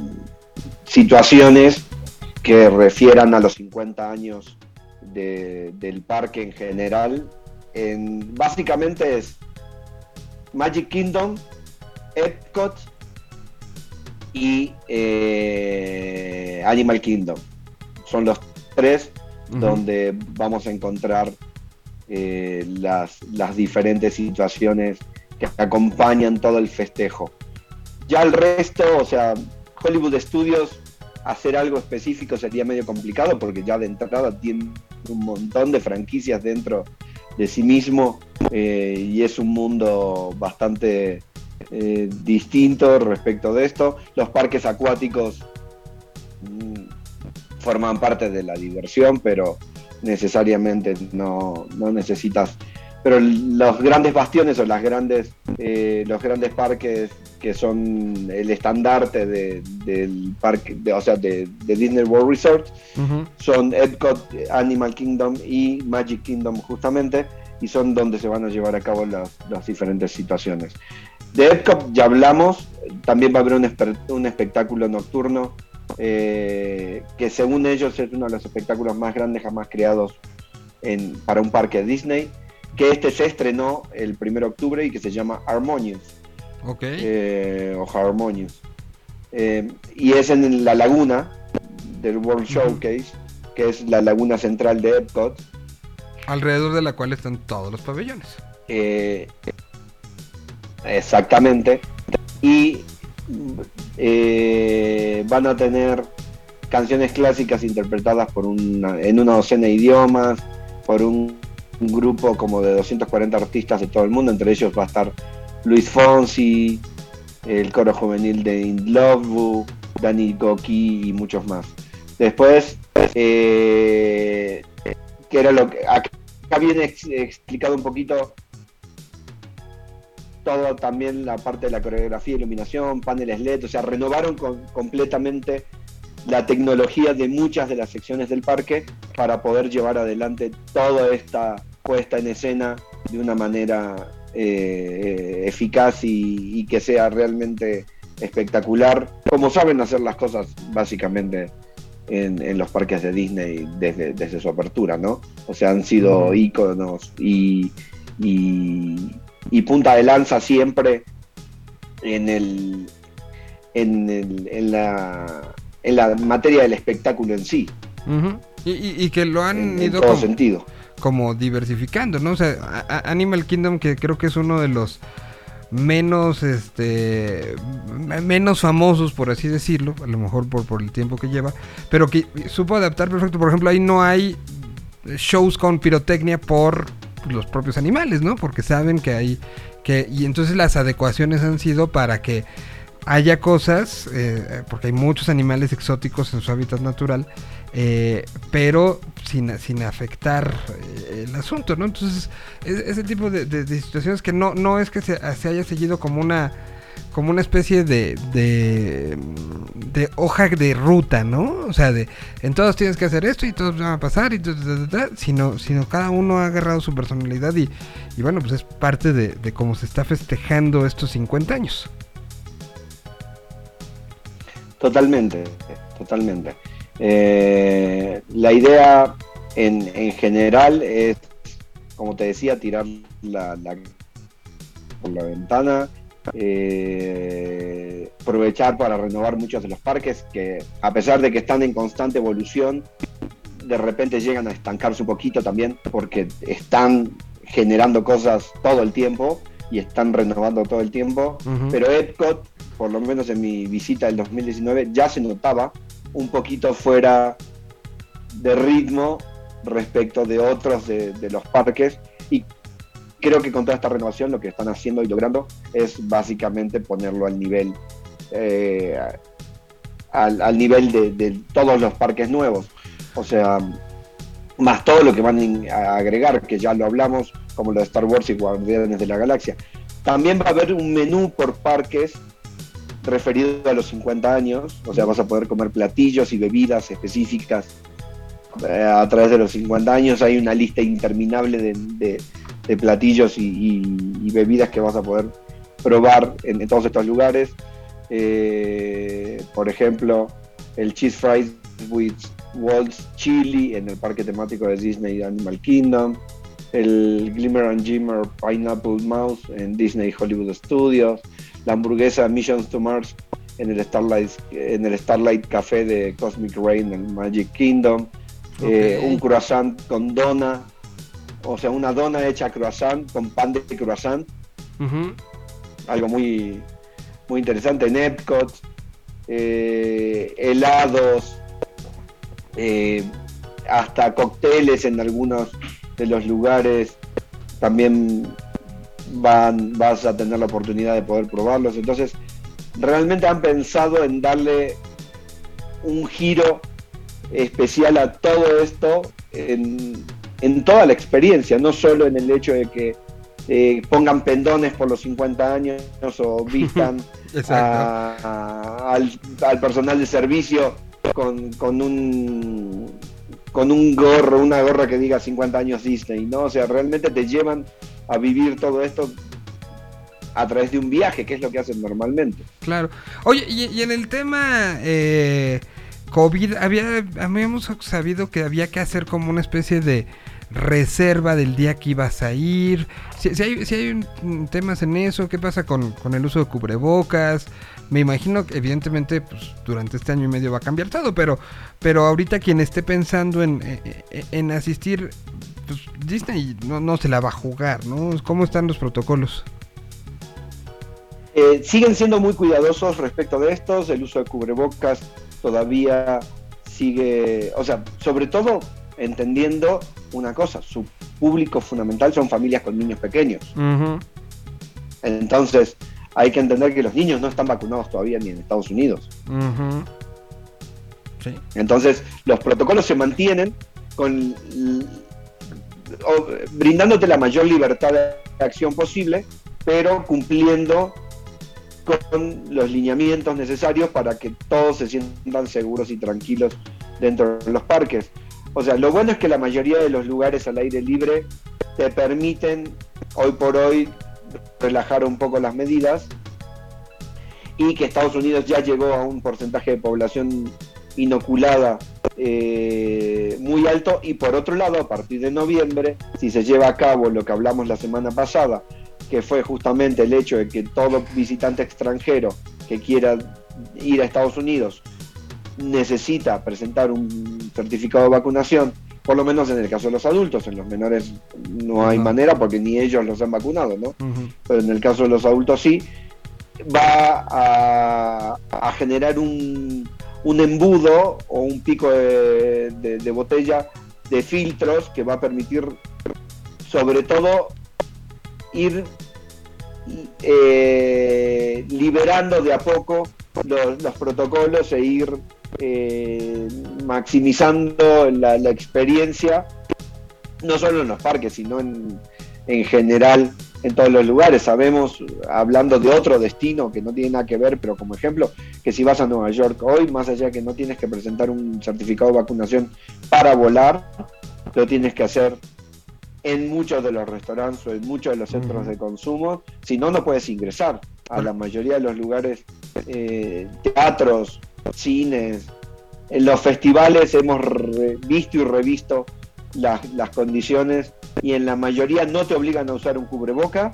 situaciones que refieran a los 50 años de- del parque en general. En, básicamente es Magic Kingdom, Epcot y eh, Animal Kingdom. Son los tres donde vamos a encontrar eh, las, las diferentes situaciones que acompañan todo el festejo. Ya el resto, o sea, Hollywood Studios, hacer algo específico sería medio complicado porque ya de entrada tiene un montón de franquicias dentro de sí mismo eh, y es un mundo bastante eh, distinto respecto de esto. Los parques acuáticos mm, forman parte de la diversión, pero necesariamente no, no necesitas. Pero los grandes bastiones o las grandes, eh, los grandes parques que son el estandarte de- del parque, de- o sea, de, de Disney World Resort, son Epcot, Animal Kingdom y Magic Kingdom justamente, y son donde se van a llevar a cabo las, las diferentes situaciones. De Epcot ya hablamos, también va a haber un, espe- un espectáculo nocturno, eh, que según ellos es uno de los espectáculos más grandes jamás creados en- para un parque Disney, que este se estrenó el 1 de octubre y que se llama Harmonious Ok. eh, o Harmonious. Eh, y es en la laguna del World. Showcase, que es la laguna central de Epcot. Alrededor de la cual están todos los pabellones. Exactamente. Y eh, van a tener canciones clásicas interpretadas por en una docena de idiomas, por un, grupo como de 240 artistas de todo el mundo, entre ellos va a estar Luis Fonsi, el coro juvenil de In Love Dani Goki y muchos más. Después, eh, era lo que acá viene ex- explicado un poquito todo también la parte de la coreografía, iluminación, paneles LED, o sea, renovaron con- completamente la tecnología de muchas de las secciones del parque para poder llevar adelante toda esta puesta en escena de una manera eh, eficaz y, y que sea realmente espectacular, como saben hacer las cosas básicamente en, en los parques de Disney desde, desde su apertura, ¿no? O sea, han sido íconos y, y, y punta de lanza siempre en el en, el- en la en la materia del espectáculo en sí, y, y- y que lo han en, en ido todo como, sentido. como diversificando, ¿no? O sea, a- a- Animal Kingdom que creo que es uno de los menos este menos famosos por así decirlo, a lo mejor por, por el tiempo que lleva, pero que supo adaptar perfecto. Por ejemplo, ahí no hay shows con pirotecnia por los propios animales, ¿no? Porque saben que hay que y entonces las adecuaciones han sido para que haya cosas, eh, porque hay muchos animales exóticos en su hábitat natural, eh, pero sin, sin afectar eh, el asunto, ¿no? Entonces, es- ese tipo de, situaciones que no, no es que se, se haya seguido como una como una especie de, de hoja de ruta, ¿no? O sea, de en todos tienes que hacer esto y todos van a pasar y ta, ta, sino sino cada uno ha agarrado su personalidad y, bueno, pues es parte de, cómo se está festejando estos 50 años. Totalmente, totalmente. Eh, la idea en, en general es, como te decía, tirar la- por la ventana, eh, aprovechar para renovar muchos de los parques que a pesar de que están en constante evolución, de repente llegan a estancarse un poquito también porque están generando cosas todo el tiempo y están renovando todo el tiempo. Pero Epcot, por lo menos en mi visita del 2019, ya se notaba un poquito fuera de ritmo respecto de otros de, de los parques. Y creo que con toda esta renovación lo que están haciendo y logrando es básicamente ponerlo al nivel, eh, al, al nivel de, todos los parques nuevos. O sea, más todo lo que van a agregar, que ya lo hablamos, como lo de Star Wars y Guardianes de la Galaxia. También va a haber un menú por parques referido a los 50 años, o sea, vas a poder comer platillos y bebidas específicas eh, a través de los 50 años. Hay una lista interminable de- de platillos y, y- y bebidas que vas a poder probar en, en todos estos lugares. Eh, por ejemplo, el Cheese Fries with Waltz Chili en el parque temático de Disney Animal Kingdom. El Glimmer and Gimmer Pineapple Mouse en Disney Hollywood Studios. La hamburguesa Missions to Mars en el Starlight, en el Starlight Café de Cosmic Rain en Magic Kingdom. Eh, un croissant con dona, o sea, una dona hecha croissant con pan de croissant. Algo muy, muy interesante. En Epcot, eh, helados, eh, hasta cócteles en algunos de los lugares, también van, vas a tener la oportunidad de poder probarlos. Entonces, realmente han pensado en darle un giro especial a todo esto en, en toda la experiencia, no solo en el hecho de que eh, pongan pendones por los 50 años o (laughs) vistan a- a- al, al personal de servicio con, con un con un gorro, una gorra que diga 50 años Disney, ¿no? O sea, realmente te llevan a vivir todo esto a través de un viaje, que es lo que hacen normalmente. Claro. Oye, y, y en el tema eh, COVID, había, habíamos sabido que había que hacer como una especie de reserva del día que ibas a ir. Si, hay, si hay un- temas en eso, ¿qué pasa con, con el uso de cubrebocas? Me imagino que evidentemente pues, durante este año y medio va a cambiar todo, pero, pero ahorita quien esté pensando en, en- en asistir, pues Disney no, no se la va a jugar, ¿no? ¿Cómo están los protocolos? Eh, siguen siendo muy cuidadosos respecto de estos, el uso de cubrebocas todavía sigue, o sea, sobre todo entendiendo una cosa, su público fundamental son familias con niños pequeños. Entonces, hay que entender que los niños no están vacunados todavía ni en Estados Unidos. Sí. Entonces, los protocolos se mantienen con o- brindándote la mayor libertad de acción posible, pero cumpliendo con los lineamientos necesarios para que todos se sientan seguros y tranquilos dentro de los parques. O sea, lo bueno es que la mayoría de los lugares al aire libre te permiten hoy por hoy relajar un poco las medidas y que Estados Unidos ya llegó a un porcentaje de población inoculada eh, muy alto. Y por otro lado, a partir de noviembre, si se lleva a cabo lo que hablamos la semana pasada, que fue justamente el hecho de que todo visitante extranjero que quiera ir a Estados Unidos necesita presentar un certificado de vacunación, por lo menos en el caso de los adultos, en los menores no hay manera porque ni ellos los han vacunado, ¿no? Pero en el caso de los adultos sí, va a, a generar un, un embudo o un pico de, de- de botella de filtros que va a permitir sobre todo ir eh, liberando de a poco los, los protocolos e ir eh, maximizando la, la experiencia, no solo en los parques, sino en, en general en todos los lugares. Sabemos, hablando de otro destino que no tiene nada que ver, pero como ejemplo, que si vas a Nueva York hoy, más allá de que no tienes que presentar un certificado de vacunación para volar, lo tienes que hacer en muchos de los restaurantes o en muchos de los centros de consumo, si no, no puedes ingresar. A la mayoría de los lugares, eh, teatros, cines, en los festivales hemos visto y revisto las, las condiciones y en la mayoría no te obligan a usar un cubreboca,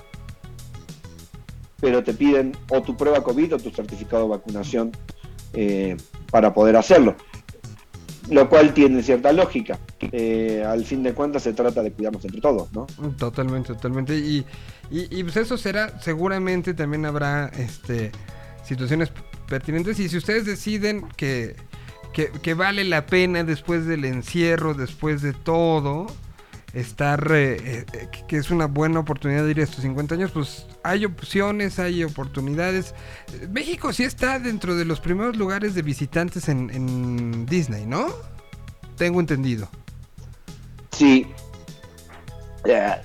pero te piden o tu prueba COVID o tu certificado de vacunación eh, para poder hacerlo. Lo cual tiene cierta lógica. Eh, al fin de cuentas se trata de cuidarnos entre todos, ¿no? Totalmente, totalmente. Y, y, y, pues eso será, seguramente también habrá este situaciones pertinentes. Y si ustedes deciden que, que, vale la pena después del encierro, después de todo, estar, eh, eh, que es una buena oportunidad de ir a estos 50 años, pues hay opciones, hay oportunidades. México sí está dentro de los primeros lugares de visitantes en, en Disney, ¿no? Tengo entendido. Sí. Eh,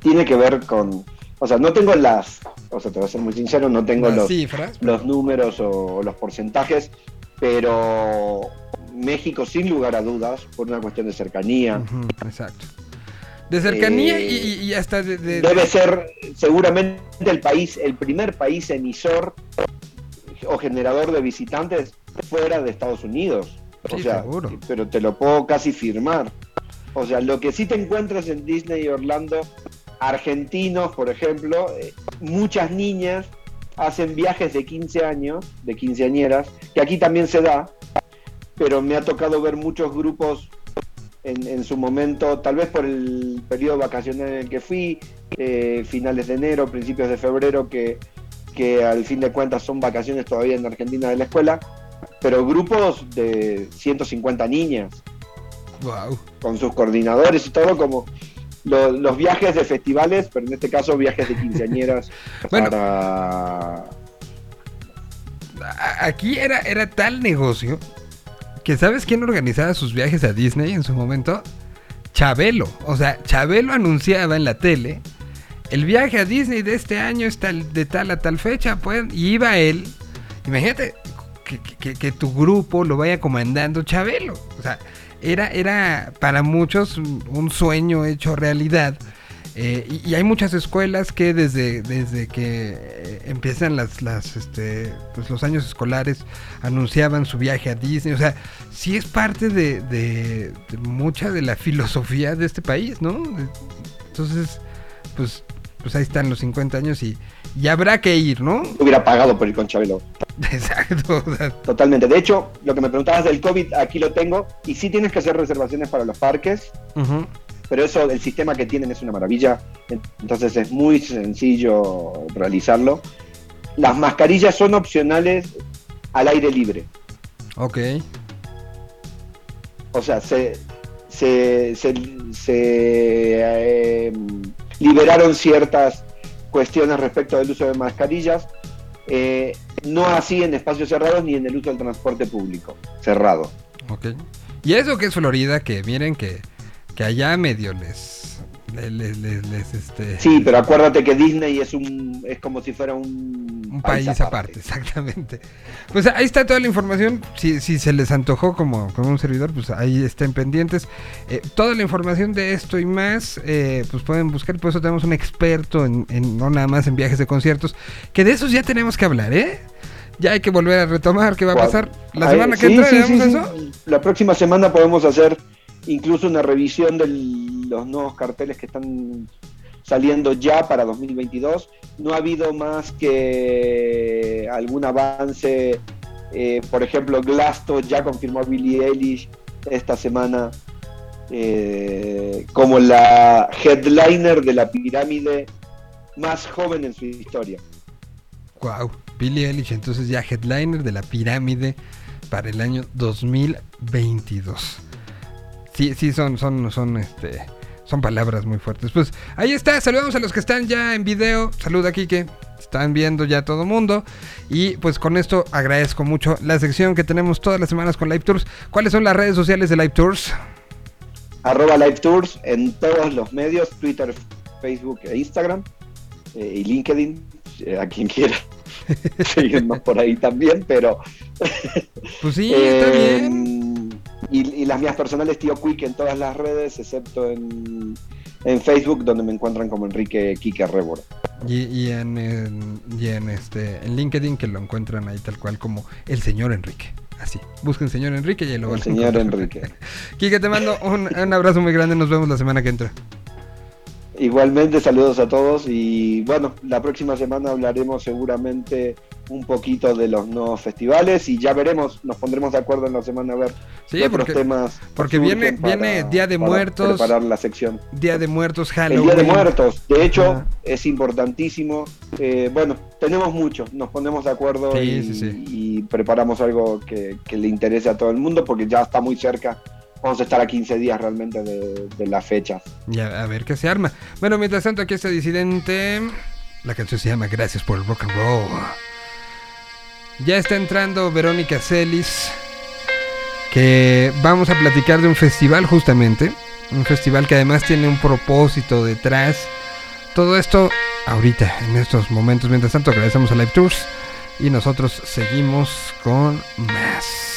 tiene que ver con. O sea, no tengo las. O sea, te voy a ser muy sincero, no tengo Las los, cifras. los números o los porcentajes, pero México, sin lugar a dudas, por una cuestión de cercanía, exacto. De cercanía Eh, y, y- y hasta de, de- debe ser seguramente el país, el primer país emisor o generador de visitantes fuera de Estados Unidos. O Sí, sea, seguro. pero te lo puedo casi firmar. O sea, lo que sí te encuentras en Disney y Orlando, argentinos, por ejemplo, eh, muchas niñas hacen viajes de 15 años, de quinceañeras, que aquí también se da, pero me ha tocado ver muchos grupos en, en su momento, tal vez por el periodo vacacional en el que fui, eh, finales de enero, principios de febrero, que, que al fin de cuentas son vacaciones todavía en Argentina de la escuela, pero grupos de 150 niñas, Guau. con sus coordinadores y todo, como lo- los viajes de festivales, pero en este caso viajes de quinceañeras (laughs) Bueno. para... Aquí era, era tal negocio que ¿sabes quién organizaba sus viajes a Disney en su momento? Chabelo. O sea, Chabelo anunciaba en la tele el viaje a Disney de este año es tal, de tal a tal fecha, pues, y iba él. Imagínate que, que- que tu grupo lo vaya comandando Chabelo. O sea, era, era para muchos un, sueño hecho realidad. Eh, y, hay muchas escuelas que desde, desde que eh, empiezan las, las, este, pues los años escolares anunciaban su viaje a Disney. O sea, sí es parte de, de- de mucha de la filosofía de este país, ¿no? Entonces, pues, pues ahí están los 50 años y, y habrá que ir, ¿no? Hubiera pagado por ir con Chabelo. (laughs) Exacto. Totalmente. De hecho, lo que me preguntabas del COVID, aquí lo tengo. Y sí tienes que hacer reservaciones para los parques, pero eso, el sistema que tienen es una maravilla. Entonces es muy sencillo realizarlo. Las mascarillas son opcionales al aire libre. Ok. O sea, se, se, se- se, eh, liberaron ciertas cuestiones respecto del uso de mascarillas. eh, no así en espacios cerrados ni en el uso del transporte público cerrado. Y eso que es Florida, que miren que, que allá medio les, les, les, les- este, Sí, pero acuérdate que Disney es un es como si fuera un, un país aparte. exactamente. Pues ahí está toda la información. Si, si se les antojó como, como un servidor, pues ahí estén pendientes. Eh, toda la información de esto y más, eh, pues pueden buscar. Por eso tenemos un experto en, en- no nada más en viajes de conciertos, que de esos ya tenemos que hablar, ¿eh? ya hay que volver a retomar. ¿Qué va a pasar? La Ay, semana que sí, entra, sí, ¿hagamos sí, eso? La próxima semana podemos hacer incluso una revisión de los nuevos carteles que están saliendo ya para 2022. No ha habido más que algún avance. eh, por ejemplo, Glasto ya confirmó a Billie Eilish esta semana eh, como la headliner de la pirámide más joven en su historia. Wow, Billie Eilish, entonces ya headliner de la pirámide para el año 2022. Sí, sí, son, son, son, este, son palabras muy fuertes. Pues ahí está, saludamos a los que están ya en video. Saluda, Kike. Están viendo ya todo mundo. Y pues con esto agradezco mucho la sección que tenemos todas las semanas con Live Tours. ¿Cuáles son las redes sociales de Live Tours? arroba Live Tours en todos los medios, Twitter, Facebook e Instagram, eh, y LinkedIn, eh, a quien quiera (laughs) seguirnos por ahí también, pero... Pues sí, (laughs) está eh, bien. Y, y las mías personales, Tío Quick, en todas las redes, excepto en, en Facebook, donde me encuentran como Enrique Quique Rebora. Y, y en, en- y en, este, en LinkedIn que lo encuentran ahí tal cual como el señor Enrique. Así, busquen señor Enrique y ahí lo van El señor. Enrique. (laughs) Quique, te mando un, un abrazo muy grande. Nos vemos la semana que entra. Igualmente, saludos a todos y bueno, la próxima semana hablaremos seguramente un poquito de los nuevos festivales y ya veremos, nos pondremos de acuerdo en la semana a ver Sí, qué otros porque, temas porque viene- viene Día de Muertos. preparar la sección. Día de Muertos, El Halloween. Día de Muertos, de hecho, es importantísimo. Eh, bueno, tenemos mucho, nos ponemos de acuerdo Sí, y, sí, sí. y preparamos algo que, que le interese a todo el mundo porque ya está muy cerca. Vamos a estar a 15 días realmente de, de la fecha. Y a, a ver qué se arma. Bueno, mientras tanto, aquí está Disidente. La canción se llama Gracias por el Rock and Roll. Ya está entrando Verónica Celis. Que vamos a platicar de un festival justamente. Un festival que además tiene un propósito detrás. Todo esto ahorita, en estos momentos. Mientras tanto, agradecemos a Live Tours. Y nosotros seguimos con más.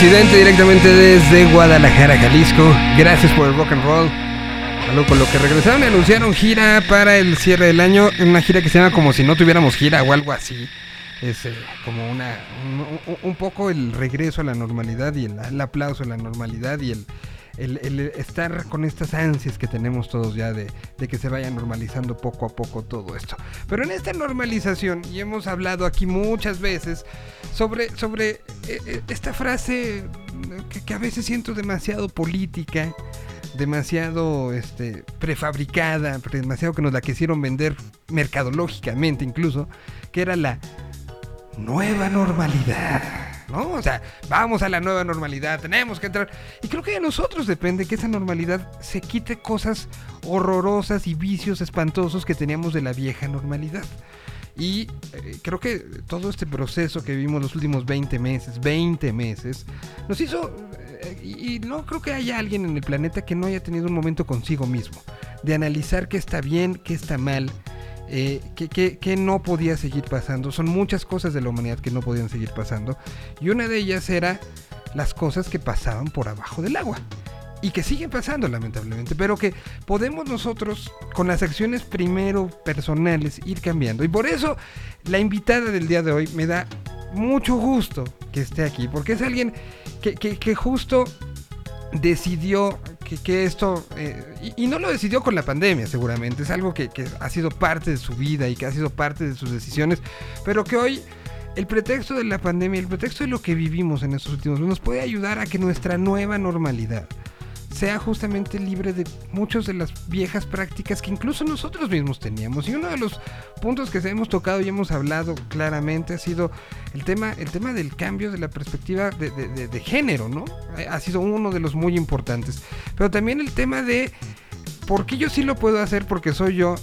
Disidente directamente desde Guadalajara, Jalisco. Gracias por el rock and roll. Algo con lo que regresaron anunciaron gira para el cierre del año. Una gira que se llama como si no tuviéramos gira o algo así. Es eh, como un poco el regreso a la normalidad y el, el aplauso a la normalidad y el, el- estar con estas ansias que tenemos todos ya de, que se vaya normalizando poco a poco todo esto. Pero en esta normalización, y hemos hablado aquí muchas veces sobre, sobre eh, eh, esta frase que, a veces siento demasiado política, demasiado este, prefabricada, pre- demasiado que nos la quisieron vender mercadológicamente incluso, que era la nueva normalidad. ¿No? O sea, vamos a la nueva normalidad, tenemos que entrar. Y creo que de nosotros depende que esa normalidad se quite cosas horrorosas y vicios espantosos que teníamos de la vieja normalidad. Y eh, creo que todo este proceso que vivimos los últimos 20 meses, 20 meses, nos hizo... eh, y no creo que haya alguien en el planeta que no haya tenido un momento consigo mismo, de analizar qué está bien, qué está mal, eh, que, no podía seguir pasando. Son muchas cosas de la humanidad que no podían seguir pasando. Y una de ellas era las cosas que pasaban por abajo del agua. Y que siguen pasando lamentablemente. Pero que podemos nosotros, con las acciones primero personales, ir cambiando. Y por eso la invitada del día de hoy me da mucho gusto que esté aquí. Porque es alguien que justo decidió que, esto, eh, y, y no lo decidió con la pandemia seguramente, es algo que, que ha sido parte de su vida y que ha sido parte de sus decisiones, pero que hoy el pretexto de la pandemia, el pretexto de lo que vivimos en estos últimos meses nos puede ayudar a que nuestra nueva normalidad sea justamente libre de muchas de las viejas prácticas que incluso nosotros mismos teníamos. Y uno de los puntos que hemos tocado y hemos hablado claramente ha sido el tema, el tema del cambio de la perspectiva de, de- de- de género, ¿no? Ha- Ha sido uno de los muy importantes. Pero también el tema de por qué yo sí lo puedo hacer porque soy yo.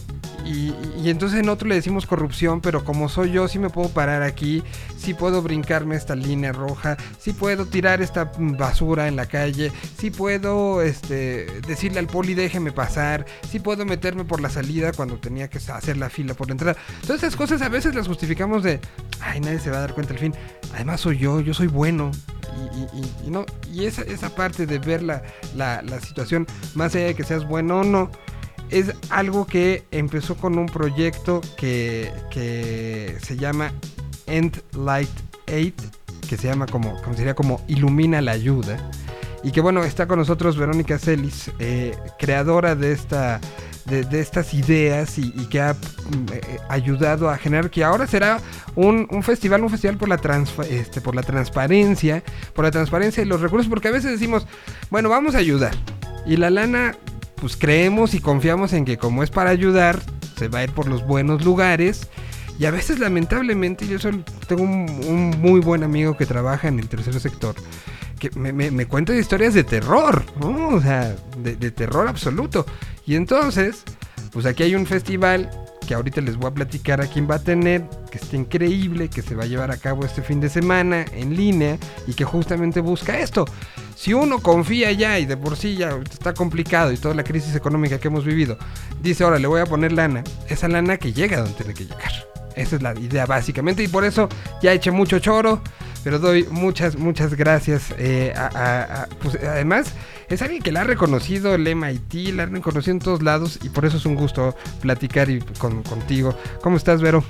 Y, y entonces en otro le decimos corrupción, pero como soy yo, sí me puedo parar aquí, sí puedo brincarme esta línea roja, sí puedo tirar esta basura en la calle, sí puedo este, decirle al poli déjeme pasar, sí puedo meterme por la salida cuando tenía que hacer la fila por la entrada. Todas esas cosas a veces las justificamos de, ay, nadie se va a dar cuenta al fin. Además soy yo, yo soy bueno. Y no, y esa, esa parte de ver la, la- la situación, más allá de que seas bueno o no, es algo que empezó con un proyecto que, que se llama End Light 8, que se llama como, sería como Ilumina la Ayuda. Y que bueno, está con nosotros Verónica Celis, eh, creadora de esta. De, de estas ideas y, y que ha mm, eh, ayudado a generar que ahora será un, un festival, un festival por la, transfa- este, por la transparencia, por la transparencia de los recursos, porque a veces decimos, bueno, vamos a ayudar. Y la lana, pues creemos y confiamos en que como es para ayudar, se va a ir por los buenos lugares. Y a veces lamentablemente, yo soy- tengo un, muy buen amigo que trabaja en el tercer sector, que me, cuenta historias de terror. O sea, de, de terror absoluto. Y entonces, pues aquí hay un festival que ahorita les voy a platicar a quién va a tener, que está increíble, que se va a llevar a cabo este fin de semana en línea y que justamente busca esto. Si uno confía ya y de por sí ya está complicado y toda la crisis económica que hemos vivido, dice ahora le voy a poner lana, esa lana que llega donde tiene que llegar. Esa es la idea básicamente y por eso ya eché mucho choro, pero doy muchas, muchas gracias. eh, pues, además, es alguien que la ha reconocido el MIT, la han reconocido en todos lados y por eso es un gusto platicar y con- contigo. ¿Cómo estás, Vero?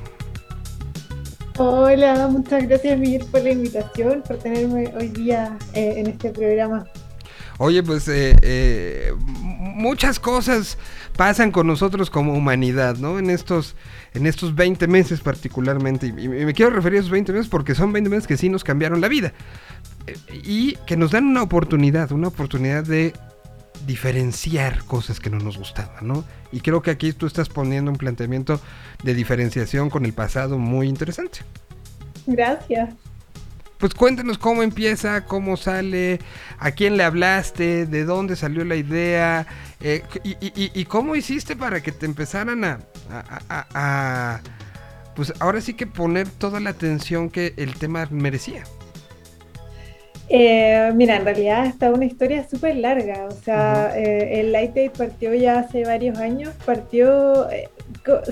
Hola, muchas gracias Miguel por la invitación, por tenerme hoy día eh, en este programa. Oye, pues eh, eh, muchas cosas pasan con nosotros como humanidad, ¿no? En estos, en estos 20 meses particularmente. Y, me quiero referir a esos 20 meses porque son 20 meses que sí nos cambiaron la vida. Eh, y que nos dan una oportunidad, una oportunidad de diferenciar cosas que no nos gustaban, ¿no? Y creo que aquí tú estás poniendo un planteamiento de diferenciación con el pasado muy interesante. Gracias. Pues cuéntanos cómo empieza, cómo sale, a quién le hablaste, de dónde salió la idea eh, y, y- y- cómo hiciste para que te empezaran a, a- a- a- pues ahora sí que poner toda la atención que el tema merecía. Eh, mira, en realidad está una historia súper larga, o sea, eh, el Light Aid partió ya hace varios años, partió, eh,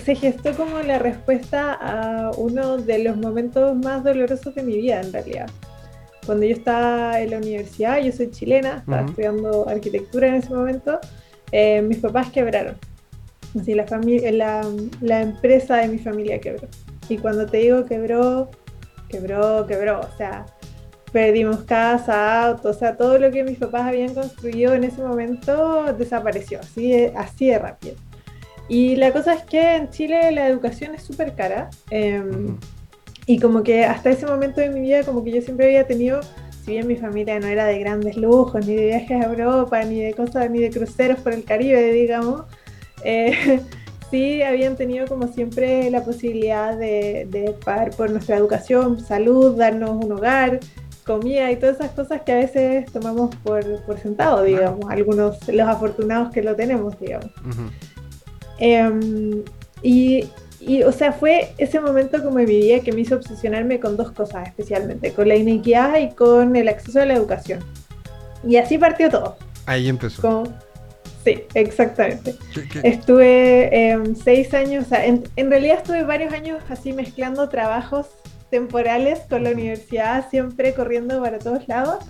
se gestó como la respuesta a uno de los momentos más dolorosos de mi vida en realidad. cuando yo estaba en la universidad, yo soy chilena, estaba estudiando arquitectura en ese momento, eh, mis papás quebraron. Así, la, fami- la, la empresa de mi familia quebró. Y cuando te digo quebró, quebró, quebró. O sea, perdimos casa, auto, o sea, todo lo que mis papás habían construido en ese momento desapareció, así de, así de rápido. Y la cosa es que en Chile la educación es súper cara. Ujú. y como que hasta ese momento de mi vida, como que yo siempre había tenido, si bien mi familia no era de grandes lujos, ni de viajes a Europa, ni de cosas, ni de cruceros por el Caribe, digamos, eh, (laughs) sí habían tenido como siempre la posibilidad de, de pagar por nuestra educación, salud, darnos un hogar, comida y todas esas cosas que a veces tomamos por, por sentado, digamos, algunos, los afortunados que lo tenemos, digamos. Em, y, y, o sea, fue ese momento como en mi vida que me hizo obsesionarme con dos cosas especialmente, con la inequidad y con el acceso a la educación. Y así partió todo. Ahí empezó. Sí, exactamente. ¿Qué- qué- Estuve em, seis años, o sea, en, en realidad estuve varios años así mezclando trabajos temporales con la universidad, siempre corriendo para todos lados.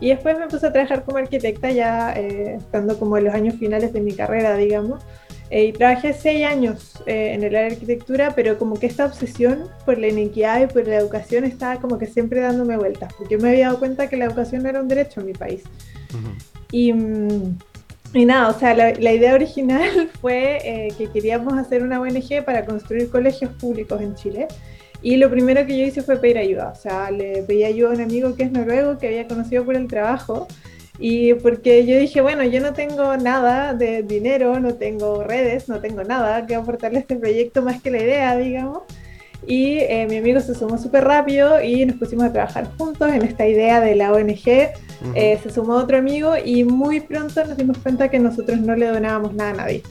Y después me puse a trabajar como arquitecta ya eh, estando como en los años finales de mi carrera, digamos. Eh, y trabajé seis años eh, en el área de arquitectura, pero como que esta obsesión por la inequidad y por la educación estaba como que siempre dándome vueltas, porque yo me había dado cuenta que la educación no era un derecho en mi país. Ujú. Y, mm, y nada, o sea, la, la idea original (laughs) fue eh, que queríamos hacer una ONG para construir colegios públicos en Chile. Y lo primero que yo hice fue pedir ayuda. O sea, le pedí ayuda a un amigo que es noruego, que había conocido por el trabajo. Y porque yo dije, bueno, yo no tengo nada de dinero, no tengo redes, no tengo nada que aportarle a este proyecto más que la idea, digamos. Y eh, mi amigo se sumó súper rápido y nos pusimos a trabajar juntos en esta idea de la ONG. Ujú. Eh, se sumó otro amigo y muy pronto nos dimos cuenta que nosotros no le donábamos nada a nadie.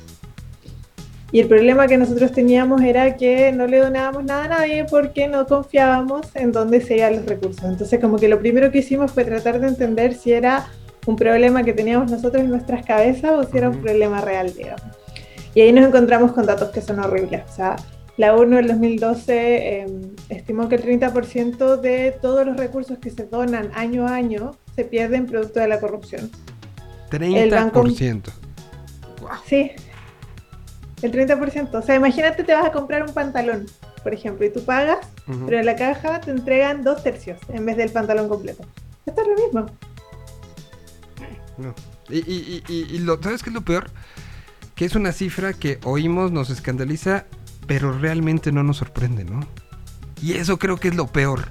Y el problema que nosotros teníamos era que no le donábamos nada a nadie porque no confiábamos en dónde se iban los recursos. Entonces como que lo primero que hicimos fue tratar de entender si era un problema que teníamos nosotros en nuestras cabezas o si era un problema real, digamos. Y ahí nos encontramos con datos que son horribles. O sea, la ONU en 2012 eh, estimó que el 30% de todos los recursos que se donan año a año se pierden producto de la corrupción. 30%. Wow. Sí, el 30%. O sea, imagínate te vas a comprar un pantalón, por ejemplo, y tú pagas, pero en la caja te entregan dos tercios en vez del pantalón completo. Esto es lo mismo. No. Y, y- y- y- lo, ¿sabes qué es lo peor? Que es una cifra que oímos, nos escandaliza, pero realmente no nos sorprende, ¿no? Y eso creo que es lo peor.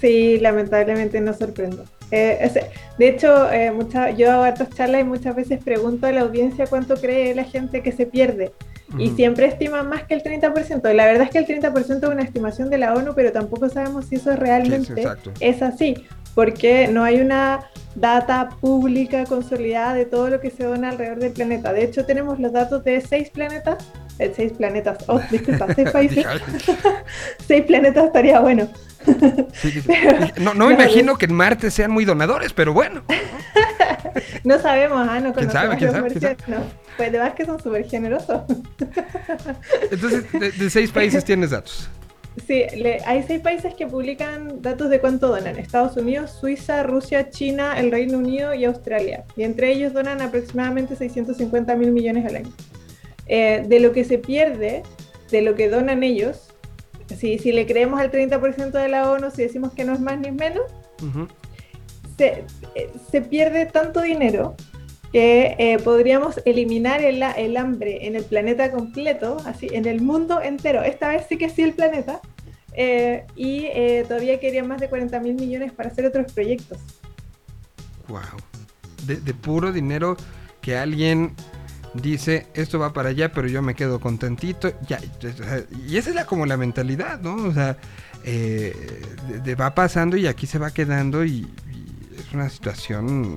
Sí, lamentablemente no sorprendo. Eh, de hecho, eh, mucha- yo hago hartas charlas y muchas veces pregunto a la audiencia cuánto cree la gente que se pierde. Y siempre estiman más que el 30%. La verdad es que el 30% es una estimación de la ONU, pero tampoco sabemos si eso Sí, sí, realmente es así, porque no hay una data pública consolidada de todo lo que se dona alrededor del planeta. De hecho, tenemos los datos de seis planetas, eh, seis planetas, oh, (laughs) disculpa, seis países, (laughs) seis planetas estaría bueno. (laughs) no, no me No, imagino que en Marte sean muy donadores, pero bueno. No sabemos, ah, no ¿Quién conocemos sabe, los sabe. Pues de verdad que son súper generosos. Entonces, de, de seis países tienes datos. Sí, le- hay seis países que publican datos de cuánto donan. Estados Unidos, Suiza, Rusia, China, el Reino Unido y Australia. Y entre ellos donan aproximadamente 650 mil millones al año. Eh, de lo que se pierde, de lo que donan ellos, si, si le creemos al 30% de la ONU, si decimos que no es más ni menos, Ujú. se, eh, se pierde tanto dinero que eh, podríamos eliminar el, el hambre en el planeta completo, así, en el mundo entero. Esta vez sí que sí el planeta. eh, y eh, todavía querían más de 40 mil millones para hacer otros proyectos. Wow. De, puro dinero que alguien dice, esto va para allá, pero yo me quedo contentito. Ya, y esa es la, como la mentalidad, ¿no? O sea, va pasando y aquí se va quedando y, es una situación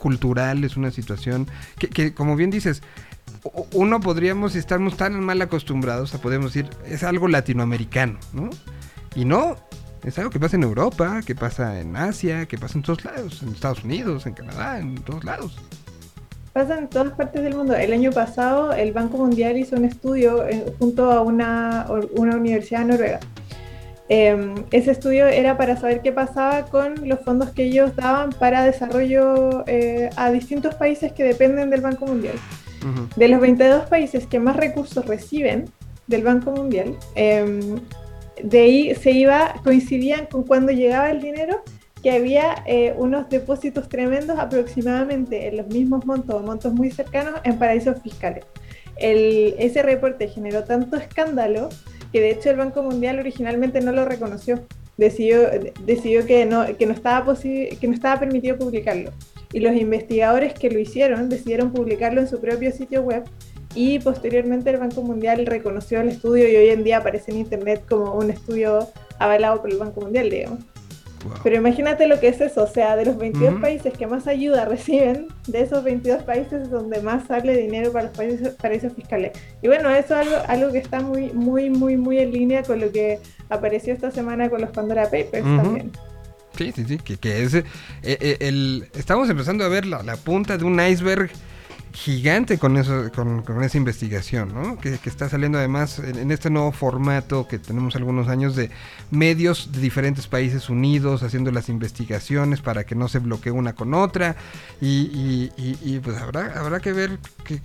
cultural, es una situación que, como bien dices, uno podríamos, si estamos tan mal acostumbrados a podemos decir, es algo latinoamericano, ¿no? Y no, es algo que pasa en Europa, que pasa en Asia, que pasa en todos lados, en Estados Unidos, en Canadá, en todos lados. Pasa en todas partes del mundo. El año pasado el Banco Mundial hizo un estudio eh, junto a una, una universidad noruega. Eh, ese estudio era para saber qué pasaba con los fondos que ellos daban para desarrollo eh, a distintos países que dependen del Banco Mundial. Ujú. De los 22 países que más recursos reciben del Banco Mundial, eh, de ahí se iba, coincidían con cuando llegaba el dinero, que había eh, unos depósitos tremendos aproximadamente en los mismos montos o montos muy cercanos en paraísos fiscales. El- ese reporte generó tanto escándalo que de hecho el Banco Mundial originalmente no lo reconoció. Decidió, decidió que, no, que, no estaba que no estaba permitido publicarlo. Y los investigadores que lo hicieron decidieron publicarlo en su propio sitio web y posteriormente el Banco Mundial reconoció el estudio y hoy en día aparece en Internet como un estudio avalado por el Banco Mundial, digamos. Wow. Pero imagínate lo que es eso, o sea, de los 22 Ujú. países que más ayuda reciben, de esos 22 países es donde más sale dinero para los países, paraísos fiscales. Y bueno, eso es algo, algo que está muy, muy, muy, muy en línea con lo que apareció esta semana con los Pandora Papers también. Sí, sí, sí, que, que es eh, eh, el... Estamos empezando a ver la, la punta de un iceberg gigante con eso, con, con esa investigación, ¿no? Que, está saliendo además en, este nuevo formato que tenemos algunos años de medios de diferentes países unidos haciendo las investigaciones para que no se bloquee una con otra y, y- y- y, pues habrá, habrá que ver que-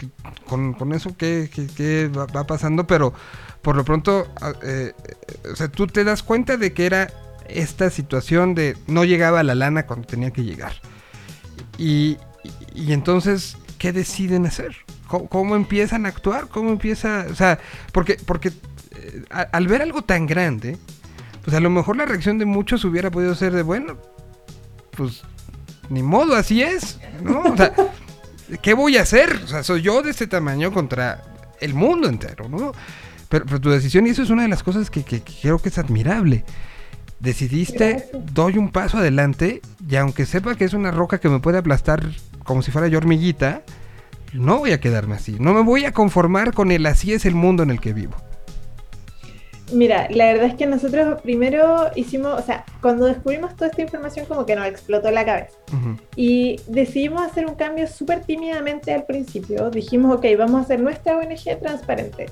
con, con eso qué, qué- va, pasando, pero por lo pronto, eh, eh, o sea, tú te das cuenta de que era esta situación de no llegaba la lana cuando tenía que llegar. Y- y entonces, ¿qué deciden hacer? ¿Cómo, cómo empiezan a actuar? ¿Cómo empieza? O sea, porque, porque eh, a- al ver algo tan grande, pues a lo mejor la reacción de muchos hubiera podido ser de, bueno, pues ni modo, así es, ¿no? O sea, ¿qué voy a hacer? O sea, soy yo de este tamaño contra el mundo entero, ¿no? Pero, pero tu decisión, y eso es una de las cosas que, que- que creo que es admirable. Decidiste, Gracias. doy un paso adelante, y aunque sepa que es una roca que me puede aplastar como si fuera yo hormiguita, no voy a quedarme así. No me voy a conformar con el así es el mundo en el que vivo. Mira, la verdad es que nosotros primero hicimos, o sea, cuando descubrimos toda esta información como que nos explotó la cabeza. Ujú. Y decidimos hacer un cambio súper tímidamente al principio. Dijimos, ok, vamos a hacer nuestra ONG transparente.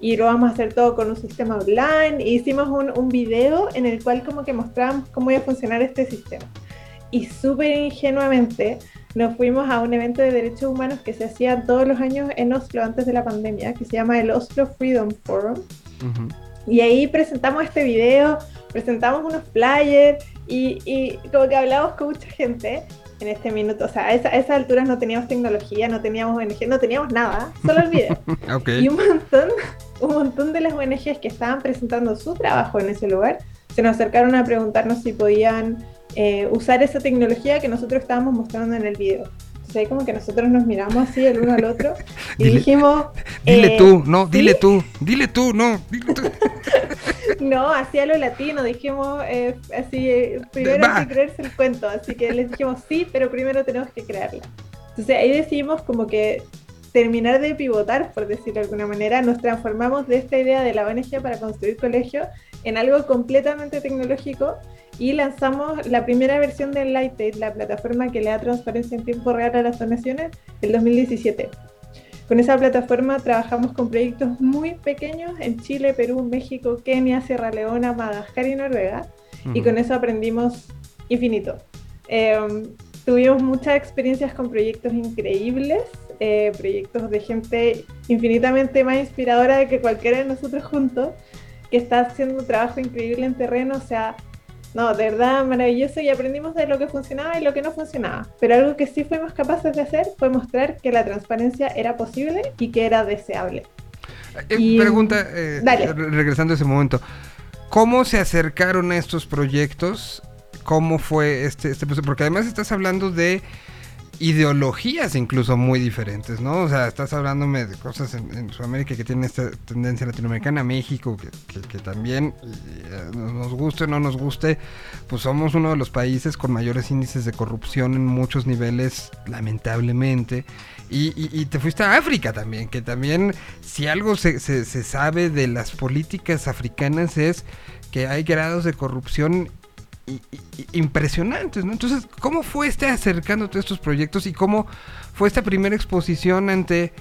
Y lo vamos a hacer todo con un sistema online. E hicimos un, un video en el cual como que mostrábamos cómo iba a funcionar este sistema. Y súper ingenuamente nos fuimos a un evento de derechos humanos que se hacía todos los años en Oslo antes de la pandemia, que se llama el Oslo Freedom Forum. Ujú. Y ahí presentamos este video, presentamos unos flyers y, y como que hablamos con mucha gente en este minuto. O sea, a, esa- a esas alturas no teníamos tecnología, no teníamos ONG, no teníamos nada, solo el video. (laughs) Ok. y un montón, un montón de las ONGs que estaban presentando su trabajo en ese lugar se nos acercaron a preguntarnos si podían eh, usar esa tecnología que nosotros estábamos mostrando en el video. Entonces ahí como que nosotros nos miramos así el uno al otro y Dile- dijimos... Dile eh, tú, no, ¿sí? dile tú, dile tú, no, dile tú. (laughs) No, así a lo latino, dijimos eh, así, eh, primero hay que creerse el cuento, así que les dijimos sí, pero primero tenemos que crearla. Entonces ahí decidimos como que terminar de pivotar, por decirlo de alguna manera, nos transformamos de esta idea de la ONG para construir colegio en algo completamente tecnológico y lanzamos la primera versión de Lightaid, la plataforma que le da transparencia en tiempo real a las donaciones, el 2017. Con esa plataforma trabajamos con proyectos muy pequeños en Chile, Perú, México, Kenia, Sierra Leona, Madagascar y Noruega. Y con eso aprendimos infinito. Eh, tuvimos muchas experiencias con proyectos increíbles, eh, proyectos de gente infinitamente más inspiradora que cualquiera de nosotros juntos, que está haciendo un trabajo increíble en terreno, o sea, no, de verdad maravilloso y aprendimos de lo que funcionaba y lo que no funcionaba. Pero algo que sí fuimos capaces de hacer fue mostrar que la transparencia era posible y que era deseable. Eh, Y- pregunta, eh, Dale. re- regresando a ese momento. ¿Cómo se acercaron a estos proyectos? ¿Cómo fue este, este? Porque además estás hablando de ideologías incluso muy diferentes, ¿no? O sea, estás hablándome de cosas en, Sudamérica que tienen esta tendencia latinoamericana, México, que, también, eh, nos guste o no nos guste, pues somos uno de los países con mayores índices de corrupción en muchos niveles, lamentablemente. Y, y- y te fuiste a África también, que también si algo se, se- se sabe de las políticas africanas es que hay grados de corrupción impresionantes, ¿no? Entonces, ¿cómo fue este acercándote a estos proyectos y cómo fue esta primera exposición ante,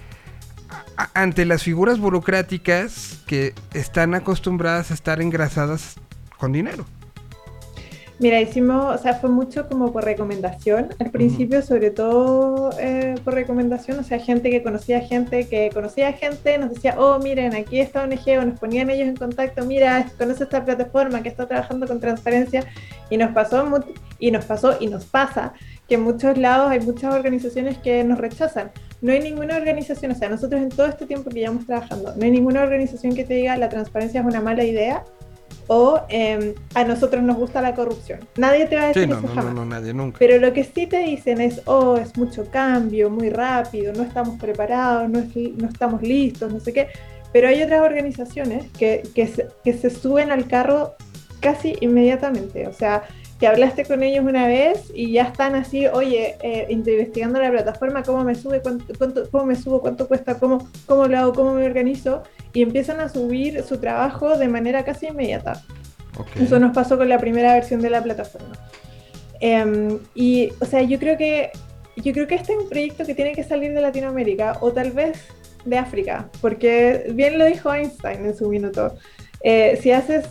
ante las figuras burocráticas que están acostumbradas a estar engrasadas con dinero. Mira, hicimos, o sea, fue mucho como por recomendación. Al principio, sobre todo eh, por recomendación, o sea, gente que conocía gente, que conocía gente, nos decía, oh, miren, aquí está ONG, o nos ponían ellos en contacto, mira, conoce esta plataforma que está trabajando con transparencia, y nos pasó, y nos pasó, y nos pasa, que en muchos lados hay muchas organizaciones que nos rechazan. No hay ninguna organización, o sea, nosotros en todo este tiempo que llevamos trabajando, no hay ninguna organización que te diga la transparencia es una mala idea o eh, a nosotros nos gusta la corrupción. Nadie te va a decir Sí, no, eso no, jamás. no, no, nadie nunca. Pero lo que sí te dicen es, oh, es mucho cambio, muy rápido, no estamos preparados, no, es- no estamos listos, no sé qué. Pero hay otras organizaciones que, que, se, que se suben al carro casi inmediatamente. O sea, que hablaste con ellos una vez y ya están así, oye, eh, investigando la plataforma, cómo me sube, cuánto, cuánto- cómo me subo, cuánto cuesta, cómo, cómo lo hago, cómo me organizo, y empiezan a subir su trabajo de manera casi inmediata. Ok. Eso nos pasó con la primera versión de la plataforma. Em, y, o sea, yo creo que yo creo que este es un proyecto que tiene que salir de Latinoamérica o tal vez de África, porque bien lo dijo Einstein en su minuto. eh, si haces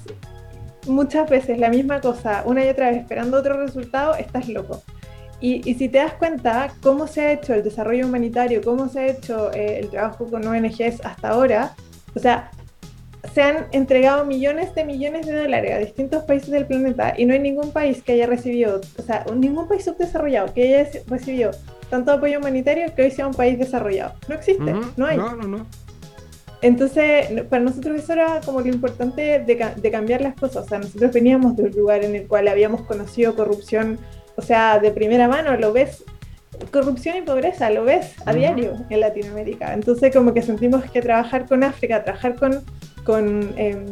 muchas veces la misma cosa una y otra vez esperando otro resultado, estás loco. Y, y si te das cuenta cómo se ha hecho el desarrollo humanitario, cómo se ha hecho eh, el trabajo con ONGs hasta ahora, o sea, se han entregado millones de millones de dólares a distintos países del planeta y no hay ningún país que haya recibido, o sea, ningún país subdesarrollado que haya recibido tanto apoyo humanitario que hoy sea un país desarrollado. No existe, no hay. No, no, no. Entonces, para nosotros eso era como lo importante de, de cambiar las cosas. O sea, nosotros veníamos de un lugar en el cual habíamos conocido corrupción, o sea, de primera mano, lo ves, corrupción y pobreza, lo ves a diario en Latinoamérica. Entonces, como que sentimos que trabajar con África, trabajar con, con, em,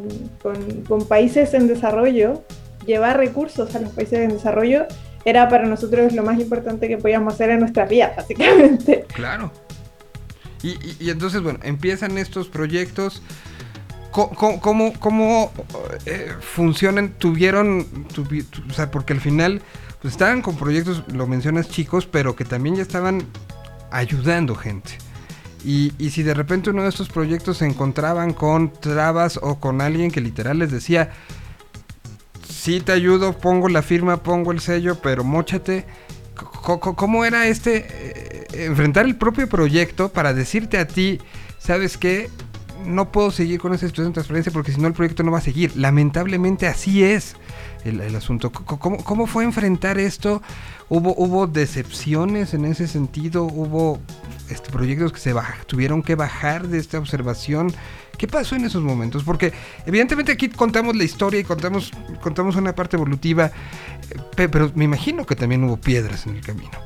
con, con países en desarrollo, llevar recursos a los países en desarrollo, era para nosotros lo más importante que podíamos hacer en nuestra vida, (laughs) básicamente. Claro. Y, y- y entonces, bueno, empiezan estos proyectos. ¿Cómo, cómo, eh, funcionan? Tuvieron, tuvi- tu- o sea, porque al final pues, estaban con proyectos, lo mencionas chicos, pero que también ya estaban ayudando gente. Y, si de repente uno de estos proyectos se encontraban con trabas o con alguien que literal les decía, sí te ayudo, pongo la firma, pongo el sello, pero co- ¿Cómo era este eh, enfrentar el propio proyecto para decirte a ti, sabes qué? No puedo seguir con esa situación de transparencia porque si no el proyecto no va a seguir. Lamentablemente así es el, asunto. ¿Cómo, cómo fue enfrentar esto? ¿Hubo, hubo decepciones en ese sentido? ¿Hubo este, proyectos que se baj- tuvieron que bajar de esta observación? ¿Qué pasó en esos momentos? Porque evidentemente aquí contamos la historia y contamos, contamos una parte evolutiva, eh, pe- pero me imagino que también hubo piedras en el camino.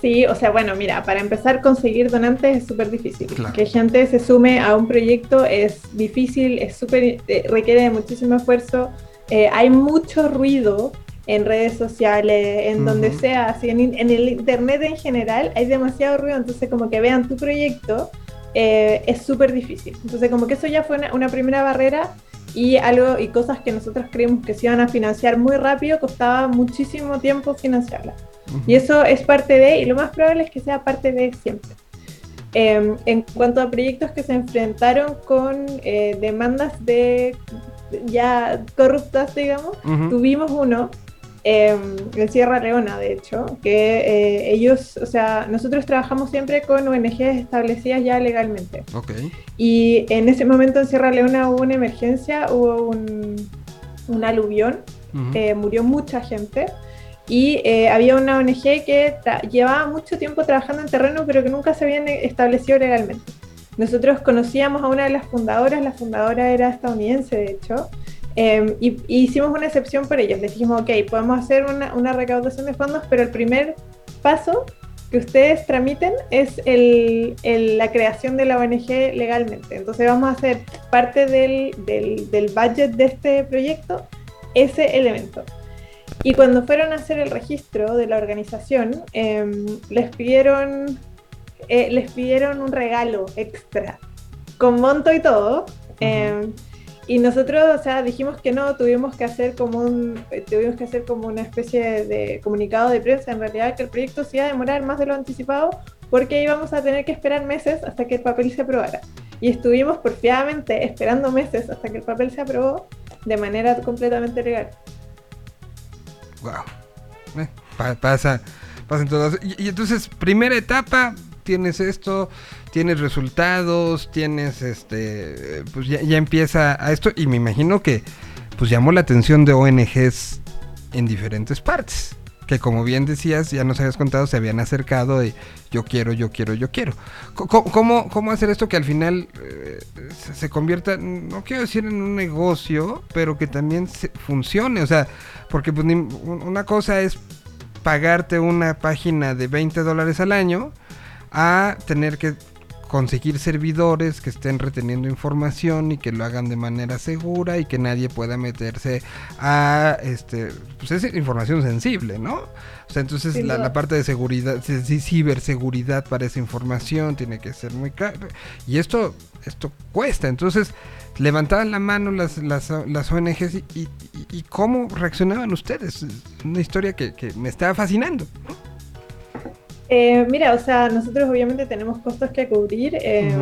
Sí, o sea, bueno, mira, para empezar conseguir donantes es súper difícil. Claro. Que gente se sume a un proyecto es difícil, es súper, eh, requiere de muchísimo esfuerzo. Eh, hay mucho ruido en redes sociales, en donde Ujú. sea, así en, in- en el internet en general hay demasiado ruido, entonces como que vean tu proyecto eh, es súper difícil. Entonces como que eso ya fue una, una primera barrera y algo y cosas que nosotros creímos que se iban a financiar muy rápido costaba muchísimo tiempo financiarlas. Y eso es parte de, y lo más probable es que sea parte de siempre. Eh, en cuanto a proyectos que se enfrentaron con eh, demandas de ya corruptas, digamos, Ujú. tuvimos uno eh, en Sierra Leona, de hecho, que eh, ellos, o sea, nosotros trabajamos siempre con ONGs establecidas ya legalmente. Ok. Y en ese momento en Sierra Leona hubo una emergencia, hubo un, un aluvión eh, murió mucha gente y eh, había una ONG que llevaba mucho tiempo trabajando en terreno pero que nunca se habían establecido legalmente. Nosotros conocíamos a una de las fundadoras, la fundadora era estadounidense de hecho, eh, y, y hicimos una excepción por ellos. Les dijimos, ok, podemos hacer una, una recaudación de fondos, pero el primer paso que ustedes tramiten es el, el- la creación de la ONG legalmente. Entonces vamos a hacer parte del, del, del budget de este proyecto ese elemento. Y cuando fueron a hacer el registro de la organización, em, les pidieron eh, les pidieron un regalo extra, con monto y todo. em, y nosotros, o sea, dijimos que no, tuvimos que hacer como un, eh, tuvimos que hacer como una especie de comunicado de prensa, en realidad que el proyecto se iba a demorar más de lo anticipado, porque íbamos a tener que esperar meses hasta que el papel se aprobara. Y estuvimos porfiadamente esperando meses hasta que el papel se aprobó, de manera completamente legal. Wow. Eh, pa- pasa, pasa en todas. Y, entonces, primera etapa, tienes esto, tienes resultados, tienes este, pues ya empieza a esto. Y me imagino que, pues llamó la atención de ONGs en diferentes partes. Que como bien decías, ya nos habías contado, se habían acercado de yo quiero, yo quiero, yo quiero. ¿Cómo, cómo hacer esto que al final eh, se, convierta, no quiero decir en un negocio, pero que también se- funcione? O sea, porque pues, una cosa es pagarte una página de 20 dólares al año a tener que conseguir servidores que estén reteniendo información y que lo hagan de manera segura y que nadie pueda meterse a este pues es información sensible, ¿no? O sea, entonces la, parte de seguridad, ci- ci- ciberseguridad para esa información tiene que ser muy cara. Y esto, esto cuesta. Entonces, levantaban la mano las, las, las ONGs y, y- y- cómo reaccionaban ustedes. Es Una historia que, que me estaba fascinando. Eh, mira, o sea, nosotros obviamente tenemos costos que cubrir. eh.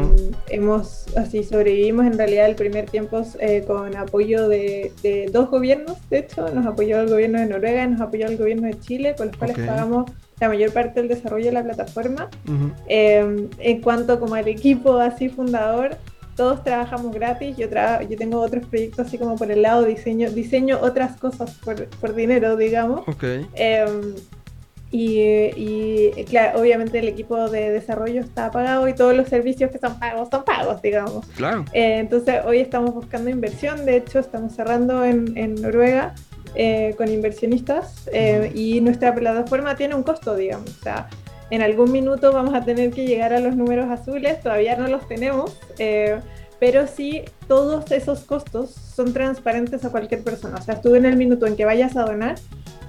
Hemos, así, sobrevivimos en realidad el primer tiempo eh, con apoyo de, de dos gobiernos, de hecho, nos apoyó el gobierno de Noruega y nos apoyó el gobierno de Chile, con los cuales pagamos la mayor parte del desarrollo de la plataforma. Ujú. Eh, en cuanto como al equipo así fundador, todos trabajamos gratis. Yo, tra- yo tengo otros proyectos así como por el lado diseño, diseño otras cosas por, por dinero, digamos. Ok. Y, y, claro, obviamente el equipo de desarrollo está pagado y todos los servicios que son pagos son pagos, digamos. Claro. Eh, entonces hoy estamos buscando inversión, de hecho estamos cerrando en, en Noruega eh, con inversionistas eh, y nuestra plataforma tiene un costo, digamos. O sea, en algún minuto vamos a tener que llegar a los números azules, todavía no los tenemos, eh, pero sí todos esos costos son transparentes a cualquier persona. O sea, tú en el minuto en que vayas a donar,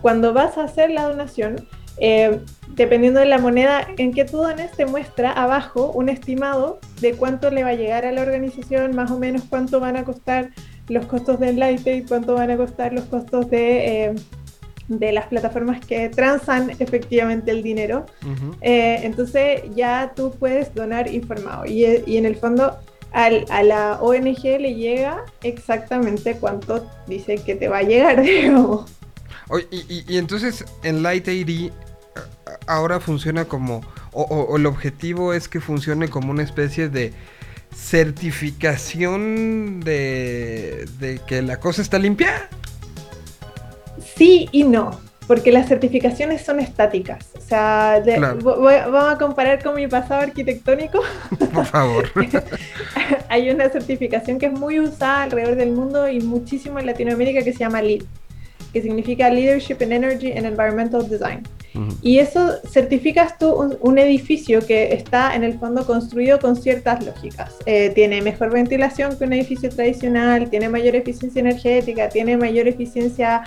cuando vas a hacer la donación, eh, dependiendo de la moneda en que tú dones, te muestra abajo un estimado de cuánto le va a llegar a la organización, más o menos cuánto van a costar los costos del Lightate, cuánto van a costar los costos de, eh, de las plataformas que transan efectivamente el dinero. Eh, entonces ya tú puedes donar informado y, y en el fondo al- a la ONG le llega exactamente cuánto dice que te va a llegar, (laughs) digamos. Y, y- y entonces en Light ahora funciona como, o, o- o el objetivo es que funcione como una especie de certificación de, de que la cosa está limpia. Sí y no, porque las certificaciones son estáticas. O sea, de- Claro. vo- voy- vamos a comparar con mi pasado arquitectónico. (laughs) Por favor. (laughs) Hay una certificación que es muy usada alrededor del mundo y muchísimo en Latinoamérica que se llama LEED, que significa Leadership in Energy and Environmental Design. Ujú. Y eso certificas tú un, un edificio que está en el fondo construido con ciertas lógicas. Eh, tiene mejor ventilación que un edificio tradicional, tiene mayor eficiencia energética, tiene mayor eficiencia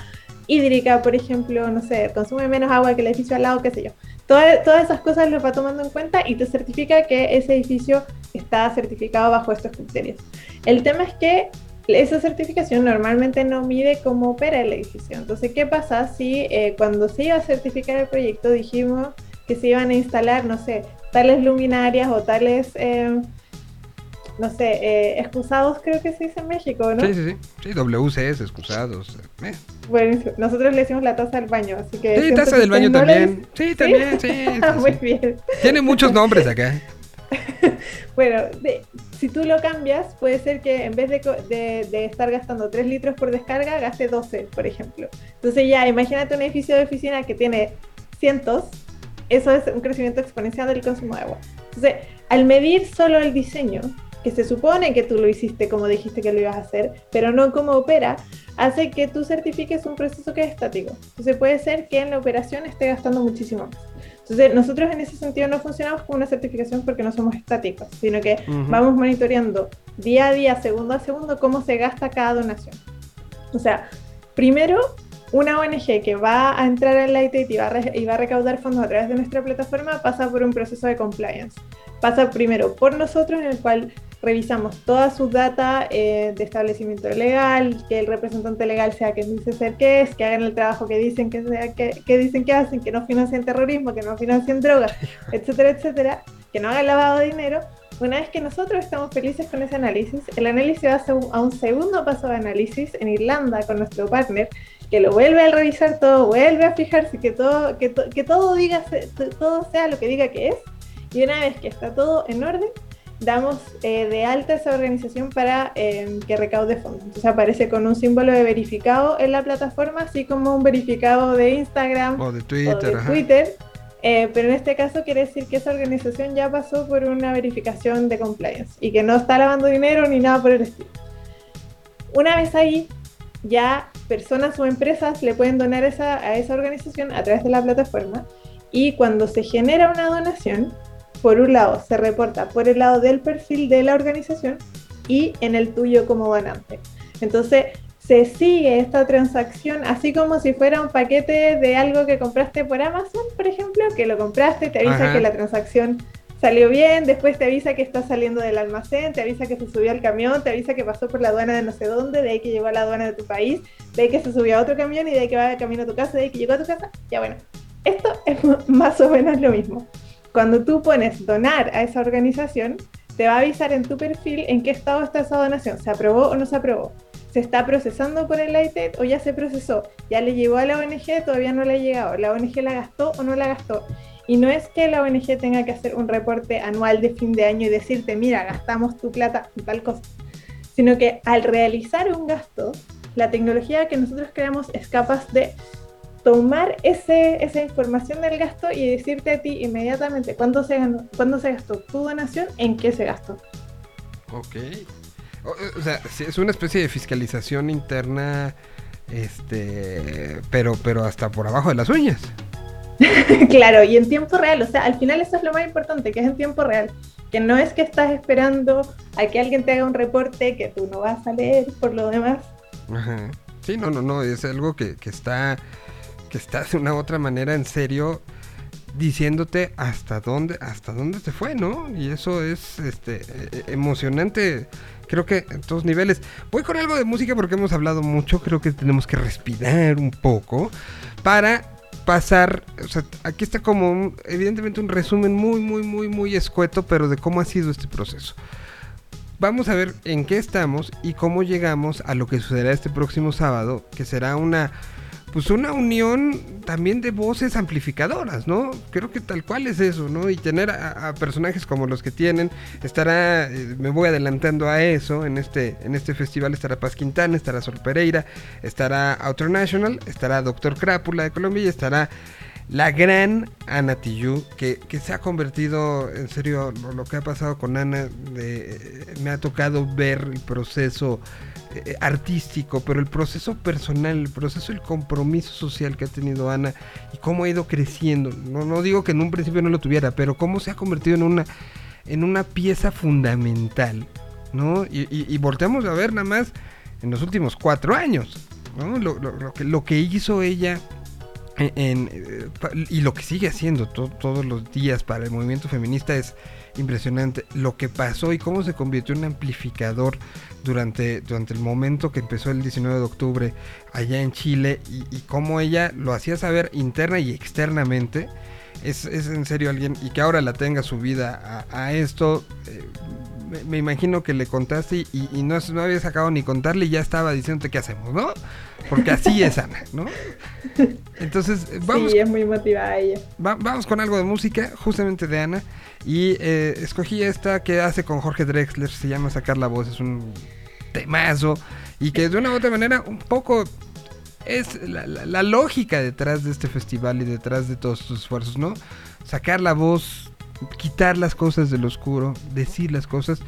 hídrica, por ejemplo, no sé, consume menos agua que el edificio al lado, qué sé yo. Toda- todas esas cosas los va tomando en cuenta y te certifica que ese edificio está certificado bajo estos criterios. El tema es que esa certificación normalmente no mide cómo opera el edificio. Entonces, ¿qué pasa si eh, cuando se iba a certificar el proyecto dijimos que se iban a instalar, no sé, tales luminarias o tales, eh, no sé, eh, excusados creo que se dice en México, ¿no? Sí, sí, sí. Sí, WCS, excusados. eh. Buenísimo. Nosotros le decimos la taza del baño, así que... Sí, taza del baño no también. Sí, también, sí. (laughs) sí, dicen- Muy sí. bien. Tiene muchos nombres acá. (laughs) Bueno, si tú lo cambias, puede ser que en vez de- de estar gastando 3 litros por descarga, gaste 12, por ejemplo. Entonces ya, imagínate un edificio de oficina que tiene cientos, eso es un crecimiento exponencial del consumo de agua. Entonces, al medir solo el diseño, que se supone que tú lo hiciste como dijiste que lo ibas a hacer, pero no como opera, hace que tú certifiques un proceso que es estático. Entonces puede ser que en la operación esté gastando muchísimo más. Entonces nosotros en ese sentido no funcionamos como una certificación porque no somos estáticos, sino que Ujú. vamos monitoreando día a día, segundo a segundo, cómo se gasta cada donación. O sea, primero, una ONG que va a entrar al Lightate y va a, re- y va a recaudar fondos a través de nuestra plataforma pasa por un proceso de compliance. Pasa primero por nosotros, en el cual revisamos toda su data eh, de establecimiento legal, que el representante legal sea quien dice ser que es, que hagan el trabajo que dicen que, sea, que, que dicen que hacen, que no financien terrorismo, que no financien drogas, (laughs) etcétera, etcétera, que no hagan lavado de dinero. una vez que nosotros estamos felices con ese análisis, el análisis va a un segundo paso de análisis en Irlanda con nuestro partner, que lo vuelve a revisar todo, vuelve a fijarse que todo, que, que todo, diga, todo sea lo que diga que es, y una vez que está todo en orden, damos eh, de alta esa organización para eh, que recaude fondos. Entonces aparece con un símbolo de verificado en la plataforma, así como un verificado de Instagram o de Twitter. Twitter eh, pero en este caso quiere decir que esa organización ya pasó por una verificación de compliance y que no está lavando dinero ni nada por el estilo. Una vez ahí, ya personas o empresas le pueden donar esa, a esa organización a través de la plataforma y cuando se genera una donación, por un lado se reporta por el lado del perfil de la organización y en el tuyo como donante. Entonces, se sigue esta transacción así como si fuera un paquete de algo que compraste por Amazon, por ejemplo, que lo compraste, te avisa que la transacción salió bien, después te avisa que está saliendo del almacén, te avisa que se subió al camión, te avisa que pasó por la aduana de no sé dónde, de ahí que llegó a la aduana de tu país, de ahí que se subió a otro camión y de ahí que va de camino a tu casa, de ahí que llegó a tu casa. Ya bueno, esto es (laughs) más o menos lo mismo. Cuando tú pones donar a esa organización, te va a avisar en tu perfil en qué estado está esa donación, se aprobó o no se aprobó se está procesando por el ITED o ya se procesó, ya le llegó a la ONG, todavía no le ha llegado, la ONG la gastó o no la gastó. Y no es que la ONG tenga que hacer un reporte anual de fin de año y decirte, mira, gastamos tu plata en tal cosa, sino que al realizar un gasto, la tecnología que nosotros creamos es capaz de tomar ese, esa información del gasto y decirte a ti inmediatamente cuándo se, ganó, cuándo se gastó tu donación, en qué se gastó. Ok. O, sea, es una especie de fiscalización interna, este, pero, pero hasta por abajo de las uñas. (laughs) claro, y en tiempo real, o sea, al final eso es lo más importante, que es en tiempo real, que no es que estás esperando a que alguien te haga un reporte que tú no vas a leer por lo demás. Ajá. Sí, no, no, no, es algo que, que está, que está de una u otra manera en serio diciéndote hasta dónde, hasta dónde te fue, ¿no? Y eso es este e, emocionante creo que en todos niveles. Voy con algo de música porque hemos hablado mucho, creo que tenemos que respirar un poco para pasar, o sea, aquí está como evidentemente un resumen muy, muy, muy, muy escueto, pero de cómo ha sido este proceso. Vamos a ver en qué estamos y cómo llegamos a lo que sucederá este próximo sábado, que será una pues una unión también de voces amplificadoras, ¿no? Creo que tal cual es eso, ¿no? Y tener a, personajes como los que tienen, estará, eh, me voy adelantando a eso, en este, en este festival estará Paz Quintana, estará Sol Pereira, estará Outer National, estará Doctor Crápula de Colombia y estará la gran Ana Tijoux, que, que, se ha convertido, en serio, lo, que ha pasado con Ana, de, me ha tocado ver el proceso eh, artístico, pero el proceso personal, el proceso, el compromiso social que ha tenido Ana y cómo ha ido creciendo. No, no digo que en un principio no lo tuviera, pero cómo se ha convertido en una, en una pieza fundamental, ¿no? Y, volteamos a ver nada más en los últimos cuatro años, ¿no? Lo, que, lo que hizo ella eh, y lo que sigue haciendo todos los días para el movimiento feminista es impresionante lo que pasó y cómo se convirtió en amplificador durante, durante el momento que empezó el 19 de octubre allá en Chile y, cómo ella lo hacía saber interna y externamente. Es, en serio alguien y que ahora la tenga subida a, a esto. Eh, me, imagino que le contaste y, no, no había sacado ni contarle y ya estaba diciéndote qué hacemos, ¿no? Porque así es Ana, ¿no? Entonces, vamos. Sí, es muy motivada ella. vamos con algo de música, justamente de Ana. Y eh, escogí esta que hace con Jorge Drexler, se llama Sacar la Voz, es un temazo. Y que de una u otra manera, un poco es la, lógica detrás de este festival y detrás de todos sus esfuerzos, ¿no? Sacar la voz, quitar las cosas del oscuro, decir las cosas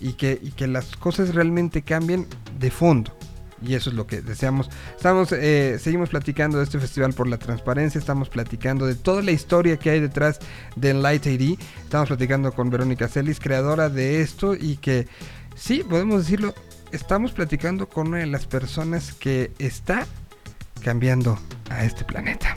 y que, y que las cosas realmente cambien de fondo. Y eso es lo que deseamos. Estamos, eh, seguimos platicando de este festival por la transparencia. Estamos platicando de toda la historia que hay detrás del Light AD. Estamos platicando con Verónica Celis, creadora de esto. Y que, sí, podemos decirlo, estamos platicando con una de las personas que está cambiando a este planeta.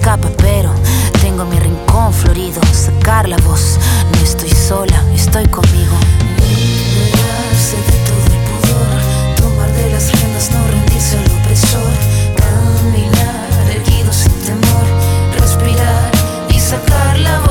pero tengo mi rincón florido, sacar la voz, no estoy sola, estoy conmigo. Liberarse de todo el pudor, tomar de las riendas, no rendirse al opresor, caminar erguido sin temor, respirar y sacar la voz.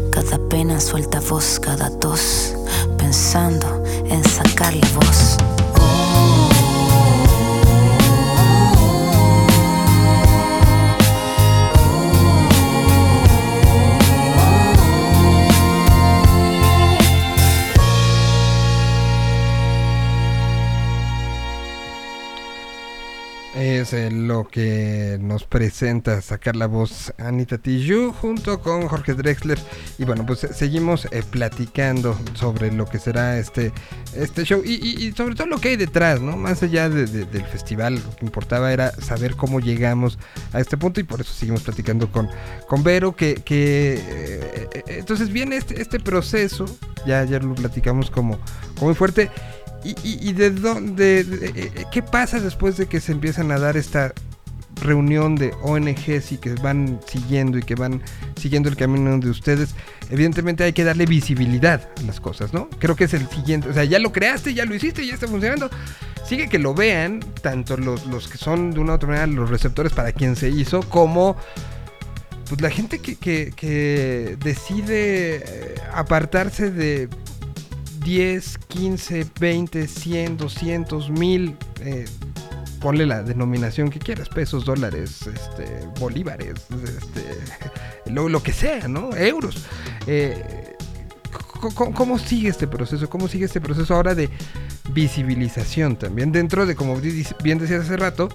Cada pena suelta voz, cada tos, pensando en sacar la voz. Es lo que nos presenta sacar la voz Anita Tijoux junto con Jorge Drexler. Y bueno, pues seguimos eh, platicando sobre lo que será este, este show y, y- sobre todo lo que hay detrás, ¿no? Más allá de- de- del festival, lo que importaba era saber cómo llegamos a este punto y por eso seguimos platicando con, con Vero. Que, que eh, eh, entonces viene este, este proceso, ya ayer lo platicamos como, como muy fuerte. ¿Y, y- y de dónde, de- eh, eh, qué pasa después de que se empiezan a dar esta reunión de ONGs y que van siguiendo y que van siguiendo el camino de ustedes? Evidentemente hay que darle visibilidad a las cosas, ¿no? Creo que es el siguiente, o sea, ya lo creaste, ya lo hiciste, ya está funcionando. Sigue que lo vean, tanto los, los que son de una u otra manera los receptores para quien se hizo, como pues la gente que, que- que decide eh, apartarse de 10, 15, 20, 100, 200, 1000 eh, ponle la denominación que quieras, pesos, dólares, este, bolívares, este, (laughs) lo, que sea, ¿no? Euros. Eh, c- c- ¿Cómo sigue este proceso? ¿Cómo sigue este proceso ahora de visibilización también? Dentro de, como bien decías hace rato,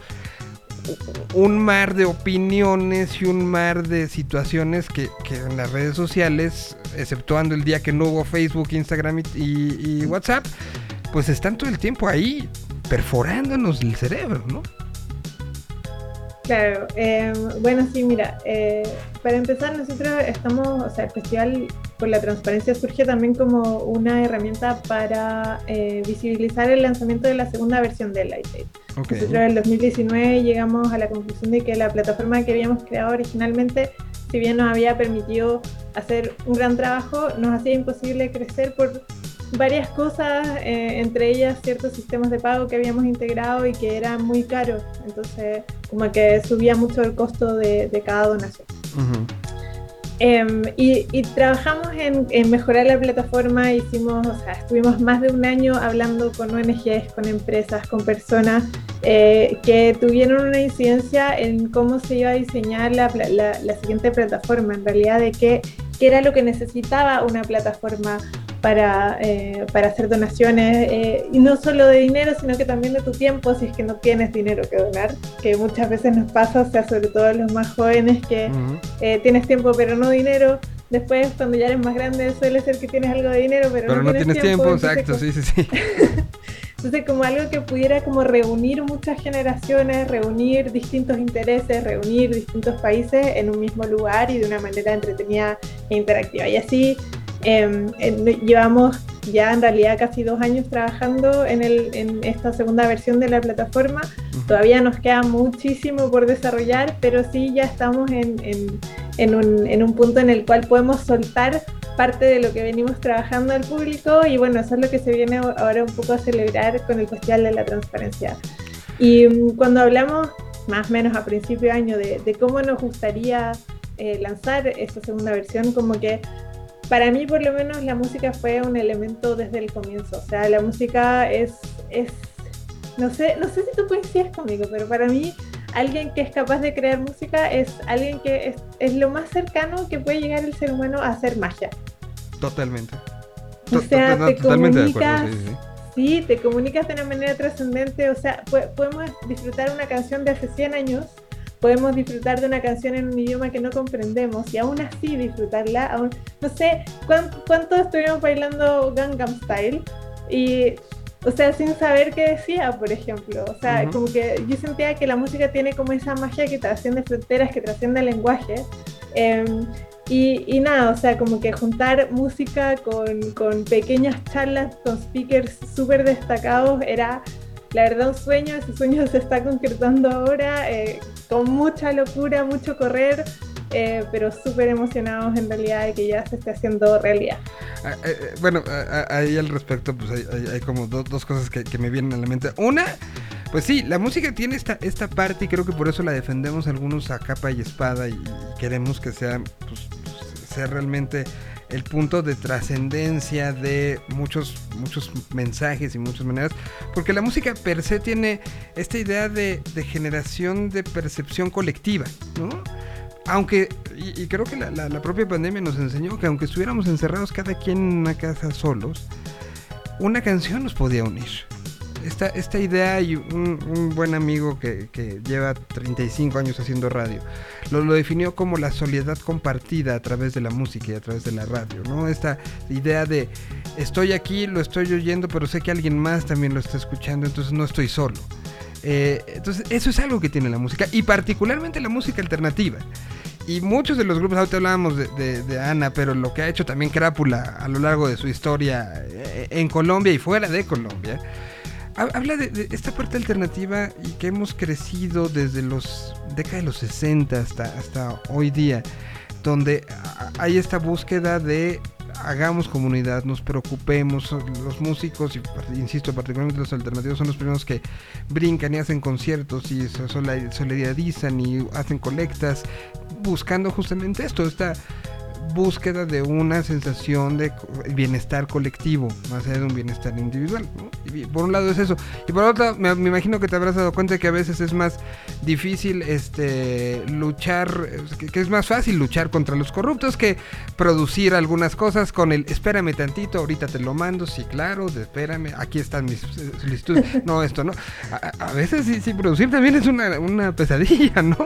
un mar de opiniones y un mar de situaciones que, que en las redes sociales, exceptuando el día que no hubo Facebook, Instagram y, y- y WhatsApp, pues están todo el tiempo ahí perforándonos el cerebro, ¿no? Claro, eh, bueno, sí, mira, eh, para empezar nosotros estamos, o sea, el Festival por la Transparencia surge también como una herramienta para eh, visibilizar el lanzamiento de la segunda versión del Light Aid. Ok. Nosotros en el 2019 llegamos a la conclusión de que la plataforma que habíamos creado originalmente, si bien nos había permitido hacer un gran trabajo, nos hacía imposible crecer por varias cosas, eh, entre ellas ciertos sistemas de pago que habíamos integrado y que eran muy caros. Entonces, como que subía mucho el costo de, de cada donación. Ujú. Em, y, trabajamos en, mejorar la plataforma, hicimos, o sea, estuvimos más de un año hablando con ONGs, con empresas, con personas eh, que tuvieron una incidencia en cómo se iba a diseñar la, la- la siguiente plataforma, en realidad de qué, qué era lo que necesitaba una plataforma para, eh, para hacer donaciones, eh, y no solo de dinero, sino que también de tu tiempo, si es que no tienes dinero que donar, que muchas veces nos pasa, o sea, sobre todo los más jóvenes que eh, tienes tiempo pero no dinero. Después, cuando ya eres más grande, suele ser que tienes algo de dinero, pero, Pero no tienes tiempo, exacto, sí, sí, sí. (laughs) Entonces, como algo que pudiera como reunir muchas generaciones, reunir distintos intereses, reunir distintos países en un mismo lugar y de una manera entretenida e interactiva. Y así eh, eh, llevamos ya en realidad casi dos años trabajando en, el, en esta segunda versión de la plataforma. Todavía nos queda muchísimo por desarrollar, pero sí ya estamos en, en- en un, en un punto en el cual podemos soltar parte de lo que venimos trabajando al público y bueno, eso es lo que se viene ahora un poco a celebrar con el Festival de la Transparencia. Y mm, cuando hablamos más o menos a principio de año de, de cómo nos gustaría eh, lanzar esta segunda versión, como que para mí por lo menos la música fue un elemento desde el comienzo, o sea, la música es, es no sé, no sé si tú coincides conmigo, pero para mí alguien que es capaz de crear música es alguien que es, es lo más cercano que puede llegar el ser humano a hacer magia. Totalmente. O sea, te totalmente de acuerdo, comunicas, sí, sí, te comunicas de una manera trascendente, o sea, po- podemos disfrutar una canción de hace 100 años, podemos disfrutar de una canción en un idioma que no comprendemos y aún así disfrutarla, aún, no sé, ¿cuán- ¿cuánto estuvimos bailando Gangnam Style? Y, o sea, sin saber qué decía, por ejemplo, o sea, Ujú. como que yo sentía que la música tiene como esa magia que trasciende fronteras, que trasciende el lenguaje. Em, y, y nada, o sea, como que juntar música con, con pequeñas charlas, con speakers súper destacados, era la verdad un sueño, ese sueño se está concretando ahora, eh, con mucha locura, mucho correr, eh, pero súper emocionados en realidad de que ya se esté haciendo realidad. Ah, eh, bueno, ah, ah, ahí al respecto, pues hay, hay- hay como do- dos cosas que, que me vienen a la mente. Una, pues sí, la música tiene esta, esta parte y creo que por eso la defendemos algunos a capa y espada y, y queremos que sea, pues, pues, sea realmente el punto de trascendencia de muchos, muchos mensajes y muchas maneras. Porque la música per se tiene esta idea de, de generación de percepción colectiva, ¿no? Aunque, y, creo que la, la- la propia pandemia nos enseñó que aunque estuviéramos encerrados cada quien en una casa solos, una canción nos podía unir. Esta, esta idea y un, buen amigo que, que lleva 35 años haciendo radio, lo, lo definió como la soledad compartida a través de la música y a través de la radio, ¿no? Esta idea de estoy aquí, lo estoy oyendo, pero sé que alguien más también lo está escuchando, entonces no estoy solo. Eh, entonces, eso es algo que tiene la música, y particularmente la música alternativa. Y muchos de los grupos, ahorita hablábamos de, de- Ana, pero lo que ha hecho también Crápula a lo largo de su historia eh, en Colombia y fuera de Colombia, habla de, esta parte alternativa y que hemos crecido desde los décadas de los 60 hasta, hasta hoy día, donde hay esta búsqueda de hagamos comunidad, nos preocupemos, los músicos, y insisto, particularmente los alternativos, son los primeros que brincan y hacen conciertos y solidarizan y hacen colectas, buscando justamente esto, esta búsqueda de una sensación de bienestar colectivo, más allá de un bienestar individual. por un lado es eso. Y por otro me, imagino que te habrás dado cuenta que a veces es más difícil este luchar, que, es más fácil luchar contra los corruptos que producir algunas cosas con el espérame tantito, ahorita te lo mando, sí, claro, espérame, aquí están mis eh, solicitudes. No, esto no. A- a veces sí, sí, producir también es una, una pesadilla, ¿no?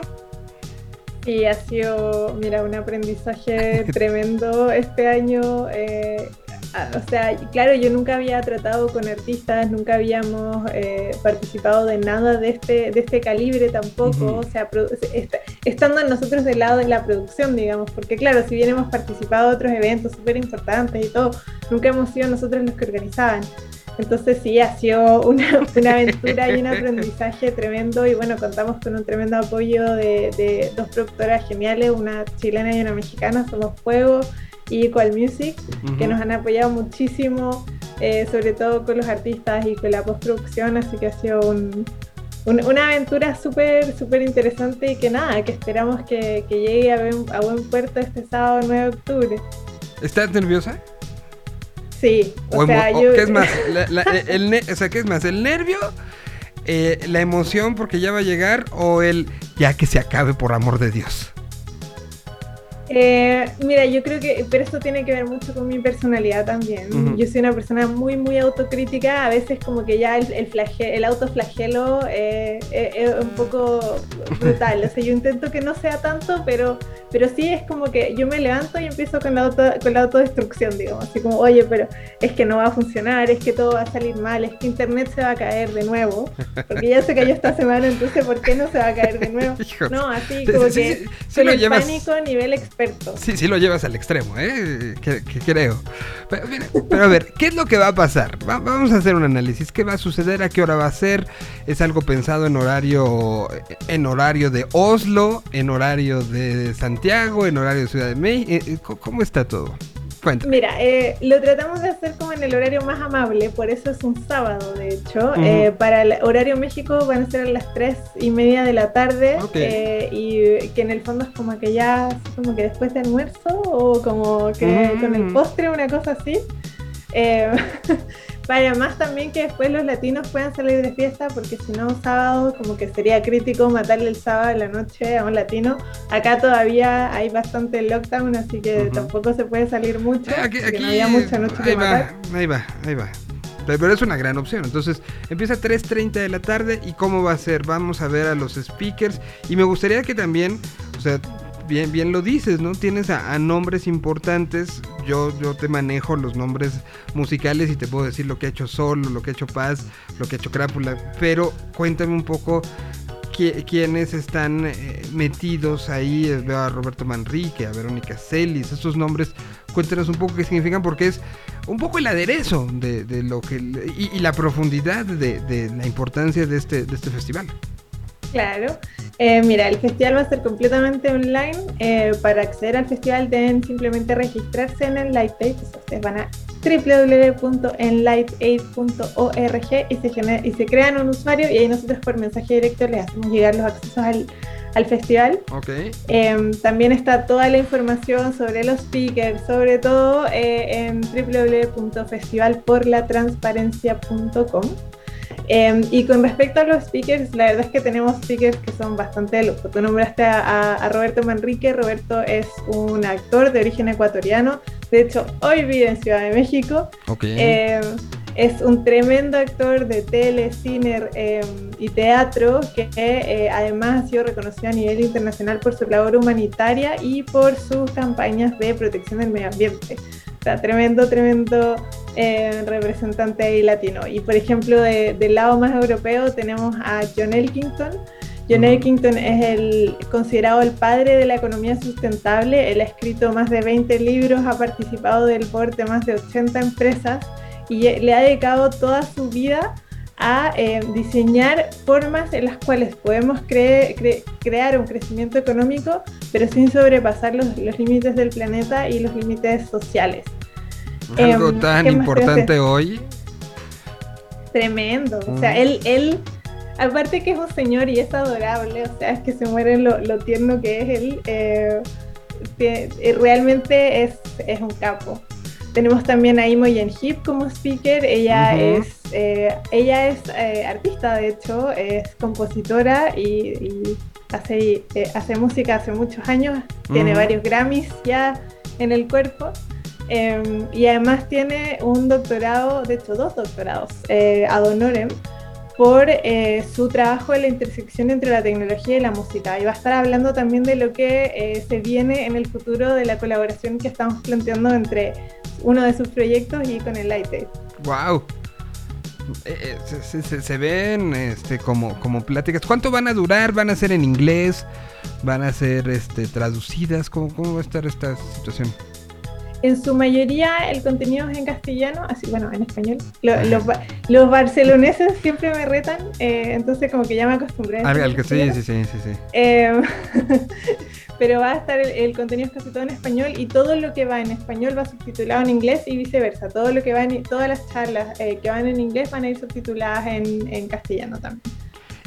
Y ha sido, mira, un aprendizaje (laughs) tremendo este año. eh, a- o sea, claro, yo nunca había tratado con artistas, nunca habíamos eh, participado de nada de este, de este calibre tampoco. O sea, est- estando nosotros del lado de la producción, digamos, porque claro, si bien hemos participado de otros eventos súper importantes y todo, nunca hemos sido nosotros los que organizaban. Entonces sí, ha sido una, (laughs) una aventura y un (laughs) aprendizaje tremendo y bueno, contamos con un tremendo apoyo de, de dos productoras geniales, una chilena y una mexicana, Somos Fuego y Equal Music, que nos han apoyado muchísimo, eh, sobre todo con los artistas y con la postproducción, así que ha sido un- un- una aventura súper, súper interesante y que nada, que esperamos que, que llegue a buen, a buen puerto este sábado 9 de octubre. ¿Estás nerviosa? Sí, o, O sea, yo... ¿Qué es más? (laughs) La- la- el o sea, ¿qué es más? ¿El nervio? eh, ¿La emoción porque ya va a llegar? ¿O el ya que se acabe por amor de Dios? Eh, mira, yo creo que, pero esto tiene que ver mucho con mi personalidad también. Yo soy una persona muy, muy autocrítica. A veces como que ya el, el, flage- el autoflagelo eh, eh, es un poco brutal. O sea, yo intento que no sea tanto, pero, pero sí es como que yo me levanto y empiezo con la, auto, con la autodestrucción, digamos. Así como, oye, pero es que no va a funcionar, es que todo va a salir mal, es que Internet se va a caer de nuevo. Porque ya se cayó esta (laughs) semana, entonces ¿por qué no se va a caer de nuevo? No, así Sí, como sí, que sí, sí con el llevas- pánico a nivel experto. Sí, sí lo llevas al extremo, ¿eh? Que, creo. Pero, a ver, ¿qué es lo que va a pasar? Va- vamos a hacer un análisis. ¿Qué va a suceder? ¿A qué hora va a ser? ¿Es algo pensado en horario en horario de Oslo, en horario de Santiago, en horario de Ciudad de México? ¿Cómo está todo? Cuéntame. Mira, eh, lo tratamos de hacer como en el horario más amable, por eso es un sábado, de hecho. Eh, para el horario México van a ser a las 3 y media de la tarde, eh, y que en el fondo es como que ya, como que después de almuerzo, o como que Mm. con el postre, una cosa así. (laughs) Eh, para más también que después los latinos puedan salir de fiesta, porque si no, sábado, como que sería crítico matarle el sábado en la noche a un latino. Acá todavía hay bastante lockdown, así que tampoco se puede salir mucho. Aquí, porque aquí- no había mucha noche ahí que va, matar. ahí va, ahí va. Pero pero es una gran opción. Entonces, empieza a 3.30 de la tarde. ¿Y cómo va a ser? Vamos a ver a los speakers. Y me gustaría que también, o sea, bien, bien lo dices, ¿no? Tienes a, nombres importantes. Yo, yo te manejo los nombres musicales y te puedo decir lo que ha hecho Sol, lo que ha hecho Paz, lo que ha hecho Crápula. Pero cuéntame un poco qui- quiénes están eh, metidos ahí. Veo a Roberto Manrique, a Verónica Celis, estos nombres. Cuéntanos un poco qué significan, porque es un poco el aderezo de, de lo que. Y, y la profundidad de, de la importancia de este, de este festival. Claro. Eh, mira, el festival va a ser completamente online. Eh, para acceder al festival deben simplemente registrarse en Enlightaid. O sea, ustedes van a www.enlightaid.org y se, y se crean un usuario y ahí nosotros por mensaje directo les hacemos llegar los accesos al, al festival. Eh, también está toda la información sobre los speakers, sobre todo eh, en www.festivalporlatransparencia.com. Eh, y con respecto a los speakers, la verdad es que tenemos speakers que son bastante de lujo. Tú nombraste a, a- a Roberto Manrique. Roberto es un actor de origen ecuatoriano. De hecho, hoy vive en Ciudad de México. Eh, es un tremendo actor de tele, cine eh, y teatro que eh, además ha sido reconocido a nivel internacional por su labor humanitaria y por sus campañas de protección del medio ambiente. Sea, tremendo, tremendo eh, representante ahí latino. Y por ejemplo, de- del lado más europeo tenemos a John Elkington. John. Elkington es el considerado el padre de la economía sustentable. Él ha escrito más de 20 libros, ha participado del board de más de 80 empresas y le ha dedicado toda su vida a eh, diseñar formas en las cuales podemos cre- cre- crear un crecimiento económico, pero sin sobrepasar los, los límites del planeta y los límites sociales. Algo em, tan ¿qué más te importante hoy. Tremendo. O sea, Mm. él, él, aparte que es un señor y es adorable, o sea, es que se muere lo, lo tierno que es él. eh, eh, realmente es, es un capo. Tenemos también a Imogen Heap como speaker. Ella es, eh, ella es eh, artista, de hecho, es compositora y, y hace, eh, hace música hace muchos años. Tiene varios Grammys ya en el cuerpo. Em, y además tiene un doctorado, de hecho dos doctorados, ad honorem, por eh, su trabajo en la intersección entre la tecnología y la música. Y va a estar hablando también de lo que eh, se viene en el futuro de la colaboración que estamos planteando entre uno de sus proyectos y con el Lightaid. Wow. Eh, se- se ven este, como, como pláticas. ¿Cuánto van a durar? ¿Van a ser en inglés? ¿Van a ser este, traducidas? ¿Cómo, ¿Cómo va a estar esta situación? En su mayoría el contenido es en castellano, así bueno, en español. Lo- los, los barceloneses siempre me retan, eh, entonces como que ya me acostumbré. a Al, al que sí, sí, sí, sí, sí. (laughs) Eh, pero va a estar el, el contenido es casi todo en español y todo lo que va en español va subtitulado en inglés y viceversa. Todo lo que va en, todas las charlas eh, que van en inglés van a ir subtituladas en, en castellano también.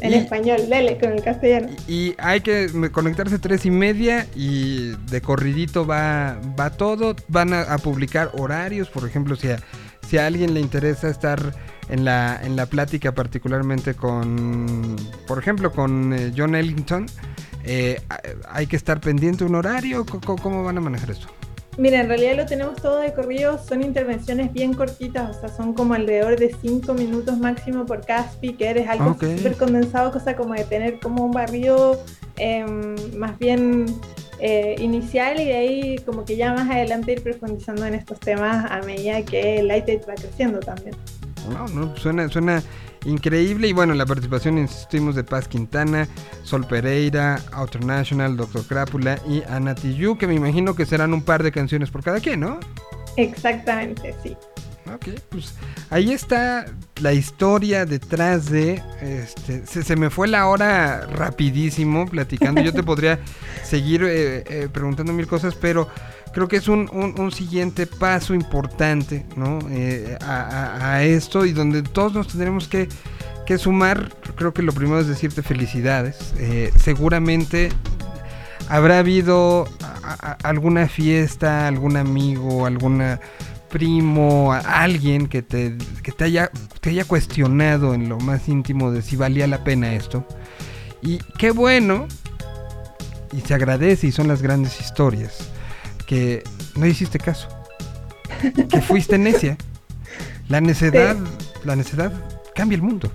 En Y- español, dale con el castellano. Y hay que conectarse tres y media y de corridito va, va todo. Van a, a publicar horarios, por ejemplo, si a, si a alguien le interesa estar en la, en la plática particularmente con, por ejemplo, con eh, John Ellington, eh, hay que estar pendiente un horario. Co- ¿Cómo van a manejar esto? Mira, en realidad lo tenemos todo de corrido, son intervenciones bien cortitas, o sea, son como alrededor de 5 minutos máximo por cada speaker, es algo Ok. súper condensado, cosa como de tener como un barrido em, más bien eh, inicial y de ahí como que ya más adelante ir profundizando en estos temas a medida que el va creciendo también. No, no, suena, suena increíble. Y bueno, la participación, insistimos, de Paz Quintana, Sol Pereira, Outer National, Doctor Crápula y Ana Tijoux, que me imagino que serán un par de canciones por cada quien, ¿no? Exactamente, sí. Ok, pues ahí está la historia detrás de. Este, se, se me fue la hora rapidísimo platicando. Yo te (laughs) podría seguir eh, eh, preguntando mil cosas, pero creo que es un, un- siguiente paso importante ¿no? Eh, a, esto y donde todos nos tendremos que, que sumar. Creo que lo primero es decirte felicidades. Eh, seguramente habrá habido alguna fiesta, algún amigo, alguna primo, alguien que te, que te haya, te haya cuestionado en lo más íntimo de si valía la pena esto. Y qué bueno, y se agradece y son las grandes historias, que no hiciste caso, que fuiste necia. La necedad, la necedad cambia el mundo.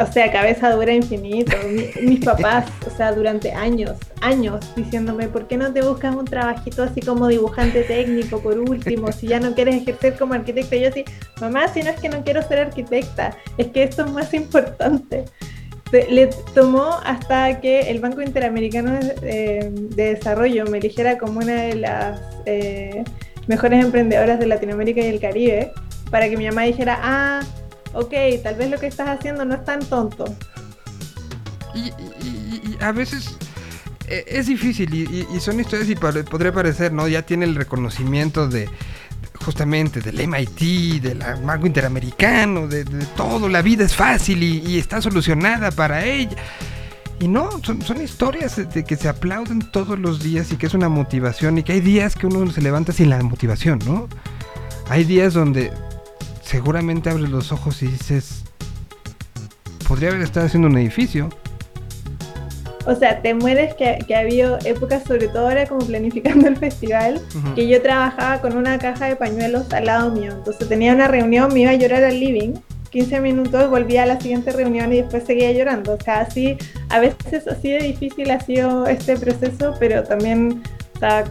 O sea, cabeza dura infinito. Mi- mis papás, o sea, durante años, años, diciéndome, ¿por qué no te buscas un trabajito así como dibujante técnico por último? Si ya no quieres ejercer como arquitecta. Y yo así, mamá, si no es que no quiero ser arquitecta, es que esto es más importante. Le tomó hasta que el Banco Interamericano de, eh, de Desarrollo me eligiera como una de las eh, mejores emprendedoras de Latinoamérica y el Caribe, para que mi mamá dijera, ah, ok, tal vez lo que estás haciendo no es tan tonto. Y, y- y- a veces eh, es difícil y, y- son historias y podría parecer, ¿no? Ya tiene el reconocimiento de justamente del MIT, del Banco Interamericano, de, todo, la vida es fácil y, y está solucionada para ella. Y no, son, son historias de que se aplauden todos los días y que es una motivación y que hay días que uno se levanta sin la motivación, ¿no? Hay días donde seguramente abres los ojos y dices, podría haber estado haciendo un edificio. O sea, te mueres que, que ha habido épocas, sobre todo ahora como planificando (laughs) el festival, Ujú. que yo trabajaba con una caja de pañuelos al lado mío. Entonces tenía una reunión, me iba a llorar al living, 15 minutos, volvía a la siguiente reunión y después seguía llorando. O sea, así, a veces así de difícil ha sido este proceso, pero también, o sea,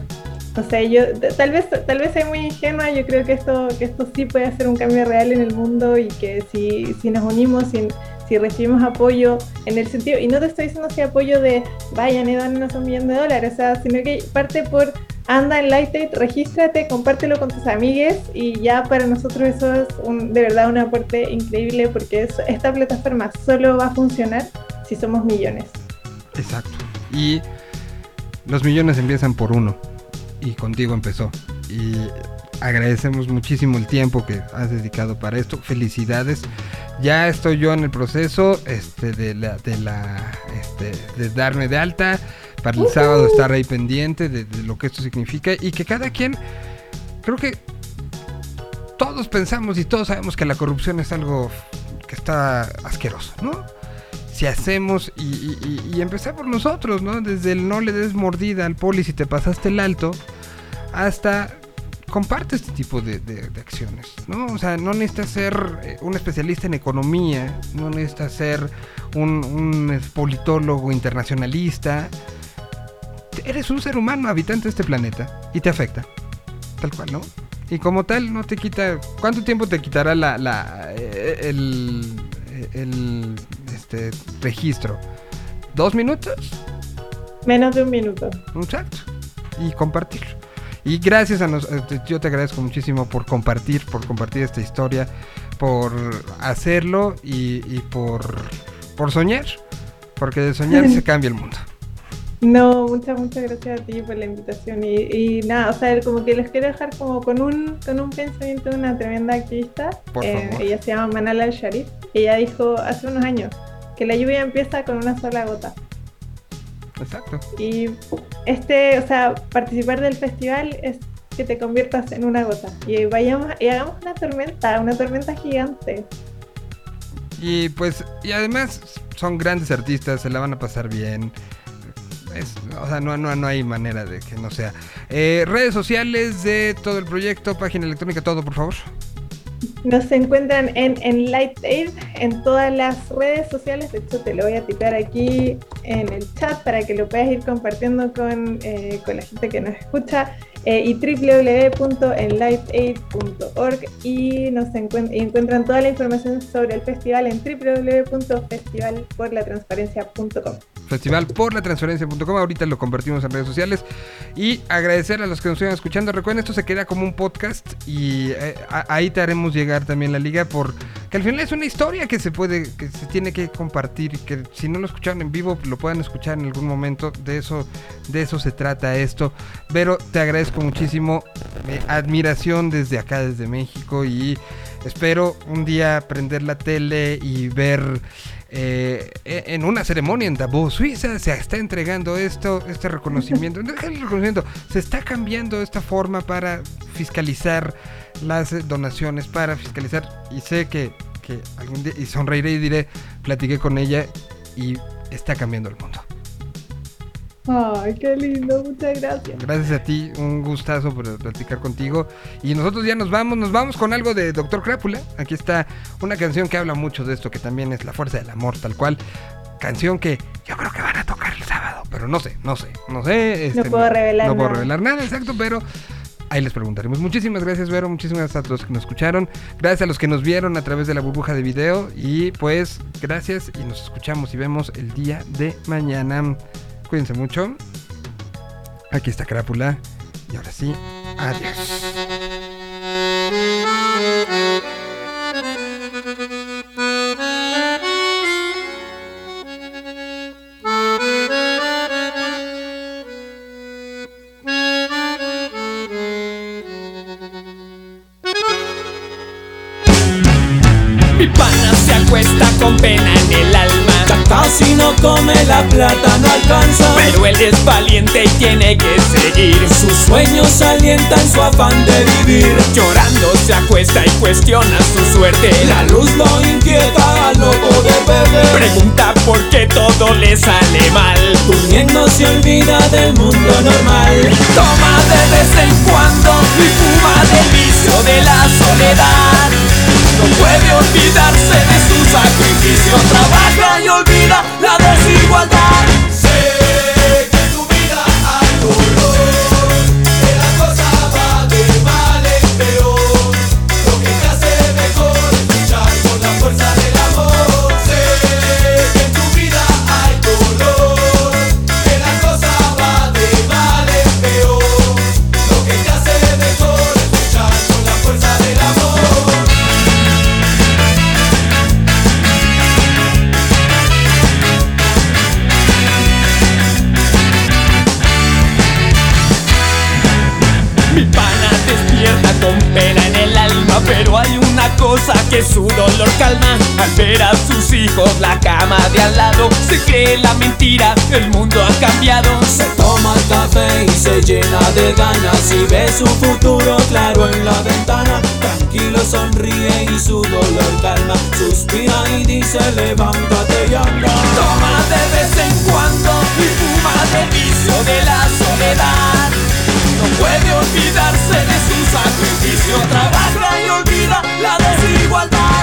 no sé, yo tal vez, tal vez soy muy ingenua, yo creo que esto, que esto sí puede hacer un cambio real en el mundo y que si, si nos unimos, si, si recibimos apoyo en el sentido, y no te estoy diciendo si apoyo de vayan y danos un millón de dólares, o sea, sino que parte por anda en Lighted, regístrate, compártelo con tus amigues y ya para nosotros eso es un, de verdad un aporte increíble porque es- esta plataforma solo va a funcionar si somos millones. Exacto. Y los millones empiezan por uno. Y contigo empezó. Y agradecemos muchísimo el tiempo que has dedicado para esto. Felicidades. Ya estoy yo en el proceso este, de, la, de, la, este, de darme de alta para el sábado estar ahí pendiente de, de lo que esto significa y que cada quien, creo que todos pensamos y todos sabemos que la corrupción es algo que está asqueroso, ¿no? Si hacemos y, y, y- y empezar por nosotros, ¿no? Desde el no le des mordida al poli si te pasaste el alto, hasta comparte este tipo de, de- de acciones, ¿no? O sea, no necesitas ser eh, un especialista en economía, no necesitas ser un, un politólogo internacionalista. Eres un ser humano habitante de este planeta y te afecta, tal cual, ¿no? Y como tal, no te quita. ¿Cuánto tiempo te quitará la, la, eh, el, el este, registro? ¿Dos minutos? Menos de un minuto. Exacto. Y compartirlo. Y gracias a nos, te- yo te agradezco muchísimo por compartir, por compartir esta historia, por hacerlo y, y por, por soñar. Porque de soñar se (laughs) cambia el mundo. No, muchas, muchas gracias a ti por la invitación. Y, y nada, o sea, como que les quiero dejar como con un, con un pensamiento de una tremenda activista. Por Eh, favor. ella se llama Manal al-Sharif. Ella dijo hace unos años que la lluvia empieza con una sola gota. Exacto. Y este, o sea, participar del festival es que te conviertas en una gota. Y vayamos y hagamos una tormenta, una tormenta gigante. Y pues, y además son grandes artistas, se la van a pasar bien. Es- o sea, no, no, no hay manera de que no sea. Eh, redes sociales de todo el proyecto, página electrónica, todo, por favor. Nos encuentran en, en Light Aid en todas las redes sociales. De hecho, te lo voy a tipear aquí en el chat para que lo puedas ir compartiendo con, eh, con la gente que nos escucha. eh, y www.enlightaid.org y nos encuent- y encuentran toda la información sobre el festival en www.festivalporlatransparencia.com. Festival por la transferencia.com. Ahorita lo convertimos en redes sociales. Y agradecer a los que nos están escuchando. Recuerden, esto se queda como un podcast. Y eh, ahí te haremos llegar también la liga. Porque al final es una historia que se puede, que se tiene que compartir. Que si no lo escucharon en vivo, lo puedan escuchar en algún momento. De eso, de eso se trata esto. Pero te agradezco muchísimo. eh, admiración desde acá, desde México. Y espero un día prender la tele y ver eh, en una ceremonia en Davos, Suiza, se está entregando esto, este reconocimiento. El reconocimiento, se está cambiando esta forma para fiscalizar las donaciones, para fiscalizar. Y sé que, que algún día, y sonreiré y diré, platiqué con ella y está cambiando el mundo. Ay, qué lindo, muchas gracias. Gracias a ti, un gustazo por platicar contigo. Y nosotros ya nos vamos, nos vamos con algo de Doctor Crápula. Aquí está una canción que habla mucho de esto, que también es la fuerza del amor, tal cual. Canción que yo creo que van a tocar el sábado, pero no sé, no sé, no sé. este, puedo revelar No puedo nada. revelar nada, exacto, pero ahí les preguntaremos. Muchísimas gracias, Vero, muchísimas gracias a los que nos escucharon. Gracias a los que nos vieron a través de la burbuja de video. Y pues, gracias y nos escuchamos y vemos el día de mañana. Cuídense mucho. Aquí está Crápula. Y ahora sí, adiós. Pero él es valiente y tiene que seguir. Sus sueños alientan su afán de vivir. Llorando se acuesta y cuestiona su suerte. La luz lo inquieta al no poder beber. Pregunta por qué todo le sale mal. Durmiendo se olvida del mundo normal. Toma de vez en cuando y fuma del vicio de la soledad. No puede olvidarse de su sacrificio. Trabaja y olvida la Se cree la mentira, el mundo ha cambiado. Se toma el café y se llena de ganas Y ve su futuro claro en la ventana. Tranquilo sonríe y su dolor calma. Suspira y dice levántate y anda Toma de vez en cuando y fuma del vicio de la soledad. No puede olvidarse de su sacrificio. Trabaja y olvida la desigualdad